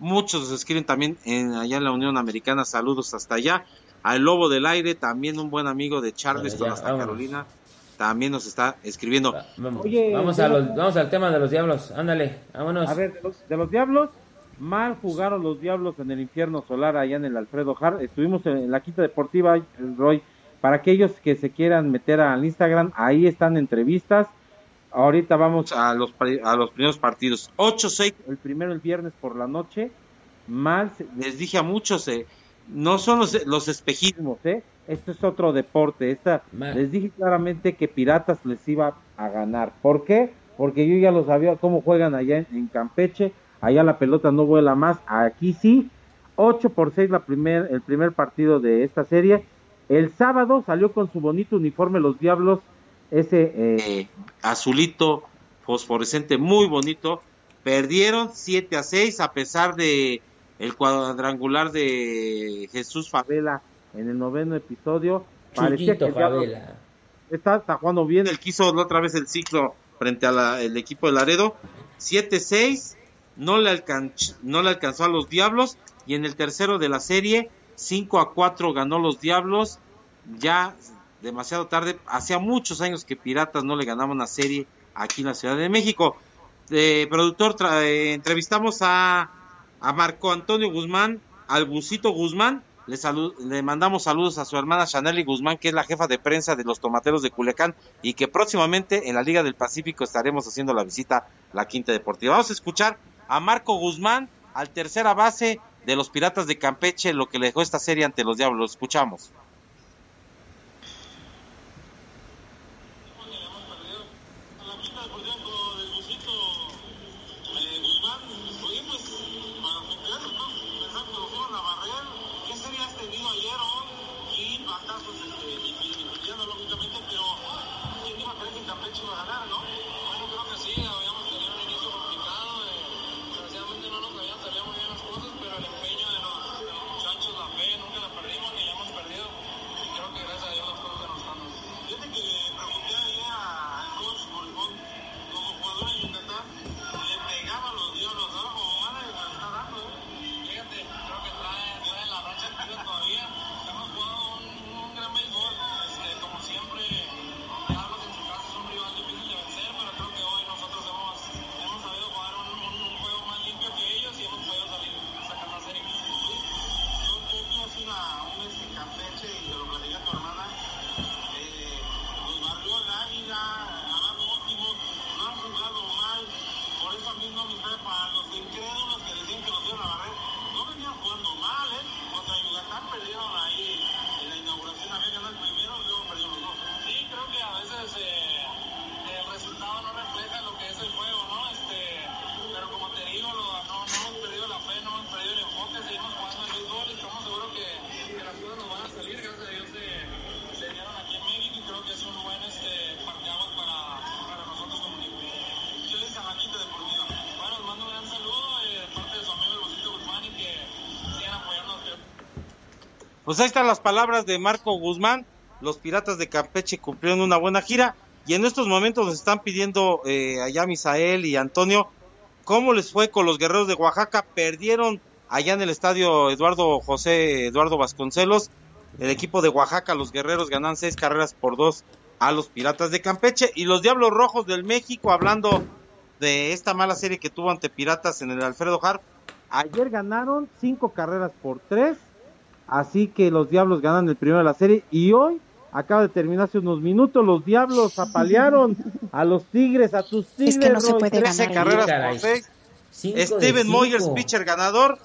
Muchos nos escriben también en, allá en la Unión Americana. Saludos hasta allá. Al Lobo del Aire, también un buen amigo de Charleston, hasta Carolina. También nos está escribiendo. Vamos, vamos, a los, vamos al tema de los diablos. Ándale, vámonos. A ver, de los, diablos, mal jugaron los diablos en el infierno solar allá en el Alfredo Hart. Estuvimos en, la quinta deportiva, Roy. Para aquellos que se quieran meter al Instagram, ahí están entrevistas. Ahorita vamos a los, a los primeros partidos. 8-6. El primero el viernes por la noche. Mal, les dije a muchos, eh, no son los, los espejismos, ¿eh? Esto es otro deporte. Esta, les dije claramente que Piratas les iba a ganar. ¿Por qué? Porque yo ya lo sabía cómo juegan allá en, Campeche. Allá la pelota no vuela más. Aquí sí. 8 por 6 la primer, el primer partido de esta serie. El sábado salió con su bonito uniforme los Diablos. Ese eh, azulito fosforescente muy bonito. Perdieron 7 a 6 a pesar de el cuadrangular de Jesús Favela en el noveno episodio. Parecía que Favela. Está, está, jugando bien. Él quiso otra vez el ciclo frente al equipo de Laredo. 7-6, no, le no le alcanzó a los Diablos. Y en el tercero de la serie, 5 a 4 ganó los Diablos. Ya demasiado tarde. Hacía muchos años que Piratas no le ganaba una serie aquí en la Ciudad de México. Eh, productor, eh, entrevistamos a Marco Antonio Guzmán, al Busito Guzmán, le, mandamos saludos a su hermana Chaneli Guzmán, que es la jefa de prensa de los Tomateros de Culiacán, y que próximamente en la Liga del Pacífico estaremos haciendo la visita a la Quinta Deportiva. Vamos a escuchar a Marco Guzmán, al tercera base de los Piratas de Campeche, lo que le dejó esta serie ante los Diablos. escuchamos. Pues ahí están las palabras de Marco Guzmán. Los Piratas de Campeche cumplieron una buena gira y en estos momentos nos están pidiendo eh, allá Misael y Antonio cómo les fue con los guerreros de Oaxaca. Perdieron allá en el estadio Eduardo José Eduardo Vasconcelos. El equipo de Oaxaca, los guerreros ganan seis carreras por dos a los Piratas de Campeche y los Diablos Rojos del México hablando de esta mala serie que tuvo ante Piratas en el Alfredo Hart. Ayer ganaron cinco carreras por tres Así que los Diablos ganan el primero de la serie y hoy acaba de terminar hace unos minutos. Los Diablos apalearon a los Tigres, a tus Tigres. Es que no se puede ganar. carreras por seis. Steven Moyers, pitcher ganador.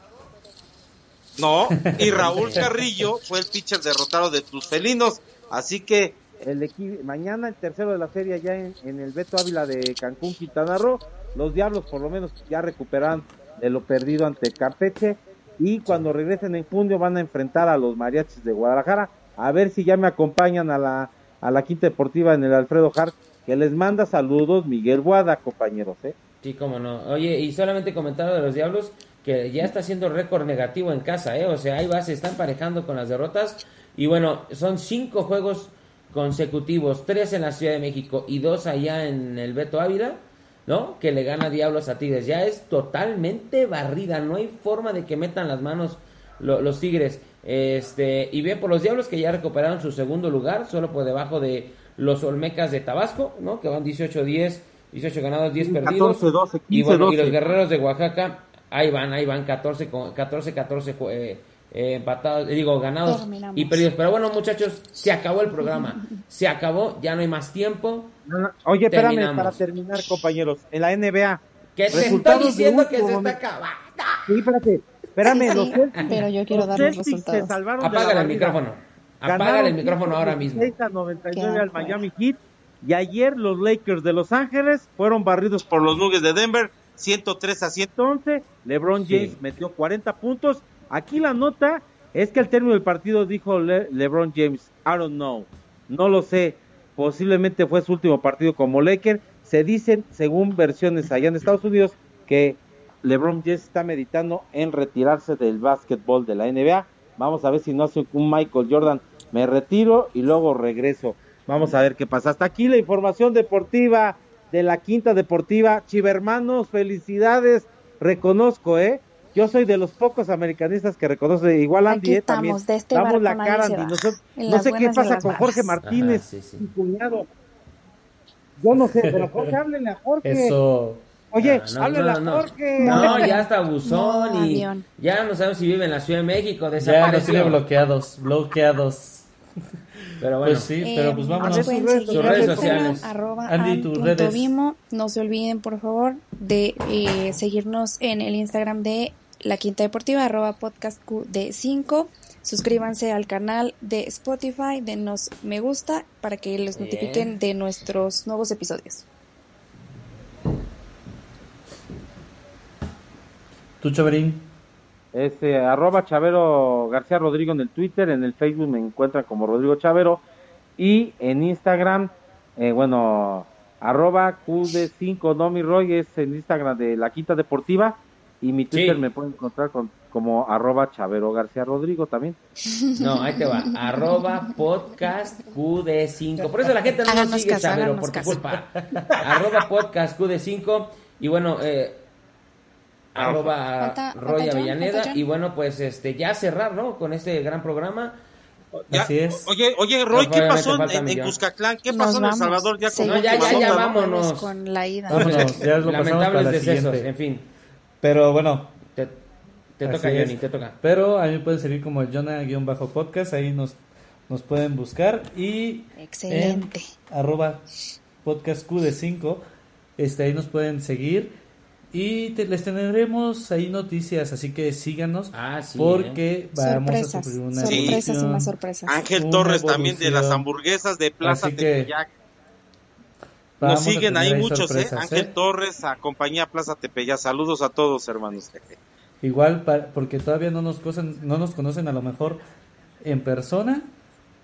No, y Raúl Carrillo fue el pitcher derrotado de tus felinos. Así que el equipo, mañana el tercero de la serie allá en, el Beto Ávila de Cancún, Quintana Roo. Los Diablos por lo menos ya recuperan de lo perdido ante Campeche y cuando regresen en junio van a enfrentar a los mariachis de Guadalajara. A ver si ya me acompañan a la, a la quinta deportiva en el Alfredo Hart, que les manda saludos Miguel Guada, compañeros. ¿eh? Sí, cómo no. Oye, y solamente comentado de los Diablos, que ya está haciendo récord negativo en casa, ¿eh? O sea, ahí va, se están parejando con las derrotas. Y bueno, son cinco juegos consecutivos, tres en la Ciudad de México y dos allá en el Beto Ávila. ¿No? Que le gana Diablos a Tigres. Ya es totalmente barrida, no hay forma de que metan las manos los Tigres. Este, y bien por los Diablos que ya recuperaron su segundo lugar, solo por debajo de los Olmecas de Tabasco, ¿no? Que van 18-10, 18 ganados, 10 perdidos. y bueno, y los Guerreros de Oaxaca, ahí van, ahí van 14 14 14 eh, eh, empatados, digo, ganados y perdidos. Pero bueno, muchachos, se acabó el programa. Se acabó, ya no hay más tiempo. Oye, espérame para terminar, compañeros. En la NBA. Que te estoy diciendo que se está acabando. Sí, espérate. Espérame, los pero yo quiero dar los resultados. Apágale el micrófono. Apágale el micrófono ahora mismo. 99 al Miami Heat. Y ayer los Lakers de Los Ángeles fueron barridos por los Nuggets de Denver, 103 a 111. LeBron James metió 40 puntos. Aquí la nota es que al término del partido dijo LeBron James, I don't know, no lo sé. Posiblemente fue su último partido como Laker. Se dicen, según versiones allá en Estados Unidos, que LeBron James está meditando en retirarse del básquetbol de la NBA. Vamos a ver si no hace un Michael Jordan. Me retiro y luego regreso. Vamos a ver qué pasa. Hasta aquí la información deportiva de la Quinta Deportiva. Chivermanos, felicidades. Reconozco, ¿eh? Yo soy de los pocos americanistas que reconoce, igual Andy, ¿eh? también. Este damos la cara, Andy. No, sé, qué pasa con Jorge Martínez, mi cuñado. Yo no sé, pero Jorge, háblenle a Jorge. Eso. Oye, ah, háblenle a Jorge. No, ya está buzón y ya no sabemos si vive en la Ciudad de México. Ya nos tiene bloqueados, bloqueados. Pero bueno, pues sí, pero pues vámonos a sus redes sociales. Andy, tus redes. No se olviden, por favor, de eh, seguirnos en el Instagram de La Quinta Deportiva, arroba podcast de 5 Suscríbanse al canal de Spotify, denos me gusta para que les notifiquen de nuestros nuevos episodios. ¿Tú, Chaverín? Es eh, arroba Chavero García Rodrigo en el Twitter, en el Facebook me encuentran como Rodrigo Chavero y en Instagram, eh, bueno, arroba QD5 Nomi Roy es en Instagram de La Quinta Deportiva y mi Twitter me pueden encontrar con, como arroba Chavero García Rodrigo también. No, ahí te va, arroba podcast QD5. Por eso la gente no nos sigue, Chavero, por tu culpa. arroba podcast QD5 y bueno, eh, arroba Roy Avellaneda. Y bueno, pues este ya cerrar, ¿no? Con este gran programa. Así es. Oye, oye, Roy, ¿qué pasó en, en Cuscatlán? ¿Qué pasó en El Salvador? Ya, con no, ya, ya, ya, vámonos. Con la ida. Vámonos, ya lo Lamentables decesos, en fin. Pero bueno. Te, te toca, Johnny, te toca. Pero a mí me pueden seguir como el Jonah-podcast, ahí nos, nos pueden buscar. Y Excelente. arroba podcast Q de 5, este, ahí nos pueden seguir. Y les tendremos ahí noticias, así que síganos. Ah, porque vamos a sufrir una sorpresas y más sorpresas. Ángel Torres también de las hamburguesas de Plaza Tepeyac. Nos siguen ahí muchos, ¿eh? Ángel ¿eh? Torres, a compañía Plaza Tepeyac. Saludos a todos, hermanos. Igual, porque todavía no nos, conocen, no nos conocen a lo mejor en persona,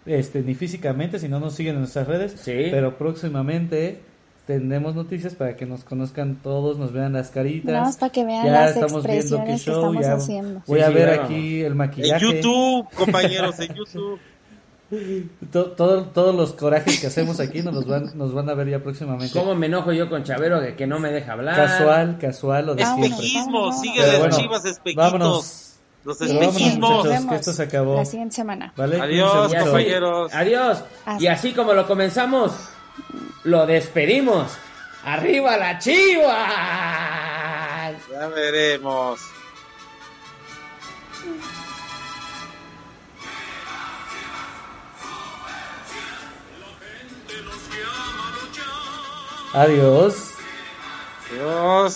este ni físicamente, si no nos siguen en nuestras redes. Pero próximamente tenemos noticias para que nos conozcan todos, nos vean las caritas. para que vean las expresiones que, estamos haciendo. Voy a ver aquí el maquillaje. En YouTube, compañeros, en YouTube. Todo, todos los corajes que hacemos aquí nos van, nos van a ver ya próximamente. ¿Cómo me enojo yo con Chavero de que no me deja hablar? Casual, casual, lo de Espejismo, sigue de Chivas espejitos. Vámonos. Los espejismos. que esto se acabó. La siguiente semana. Adiós, compañeros. Adiós. Y así como lo comenzamos, lo despedimos. ¡Arriba la chiva! Ya veremos. Adiós. Adiós.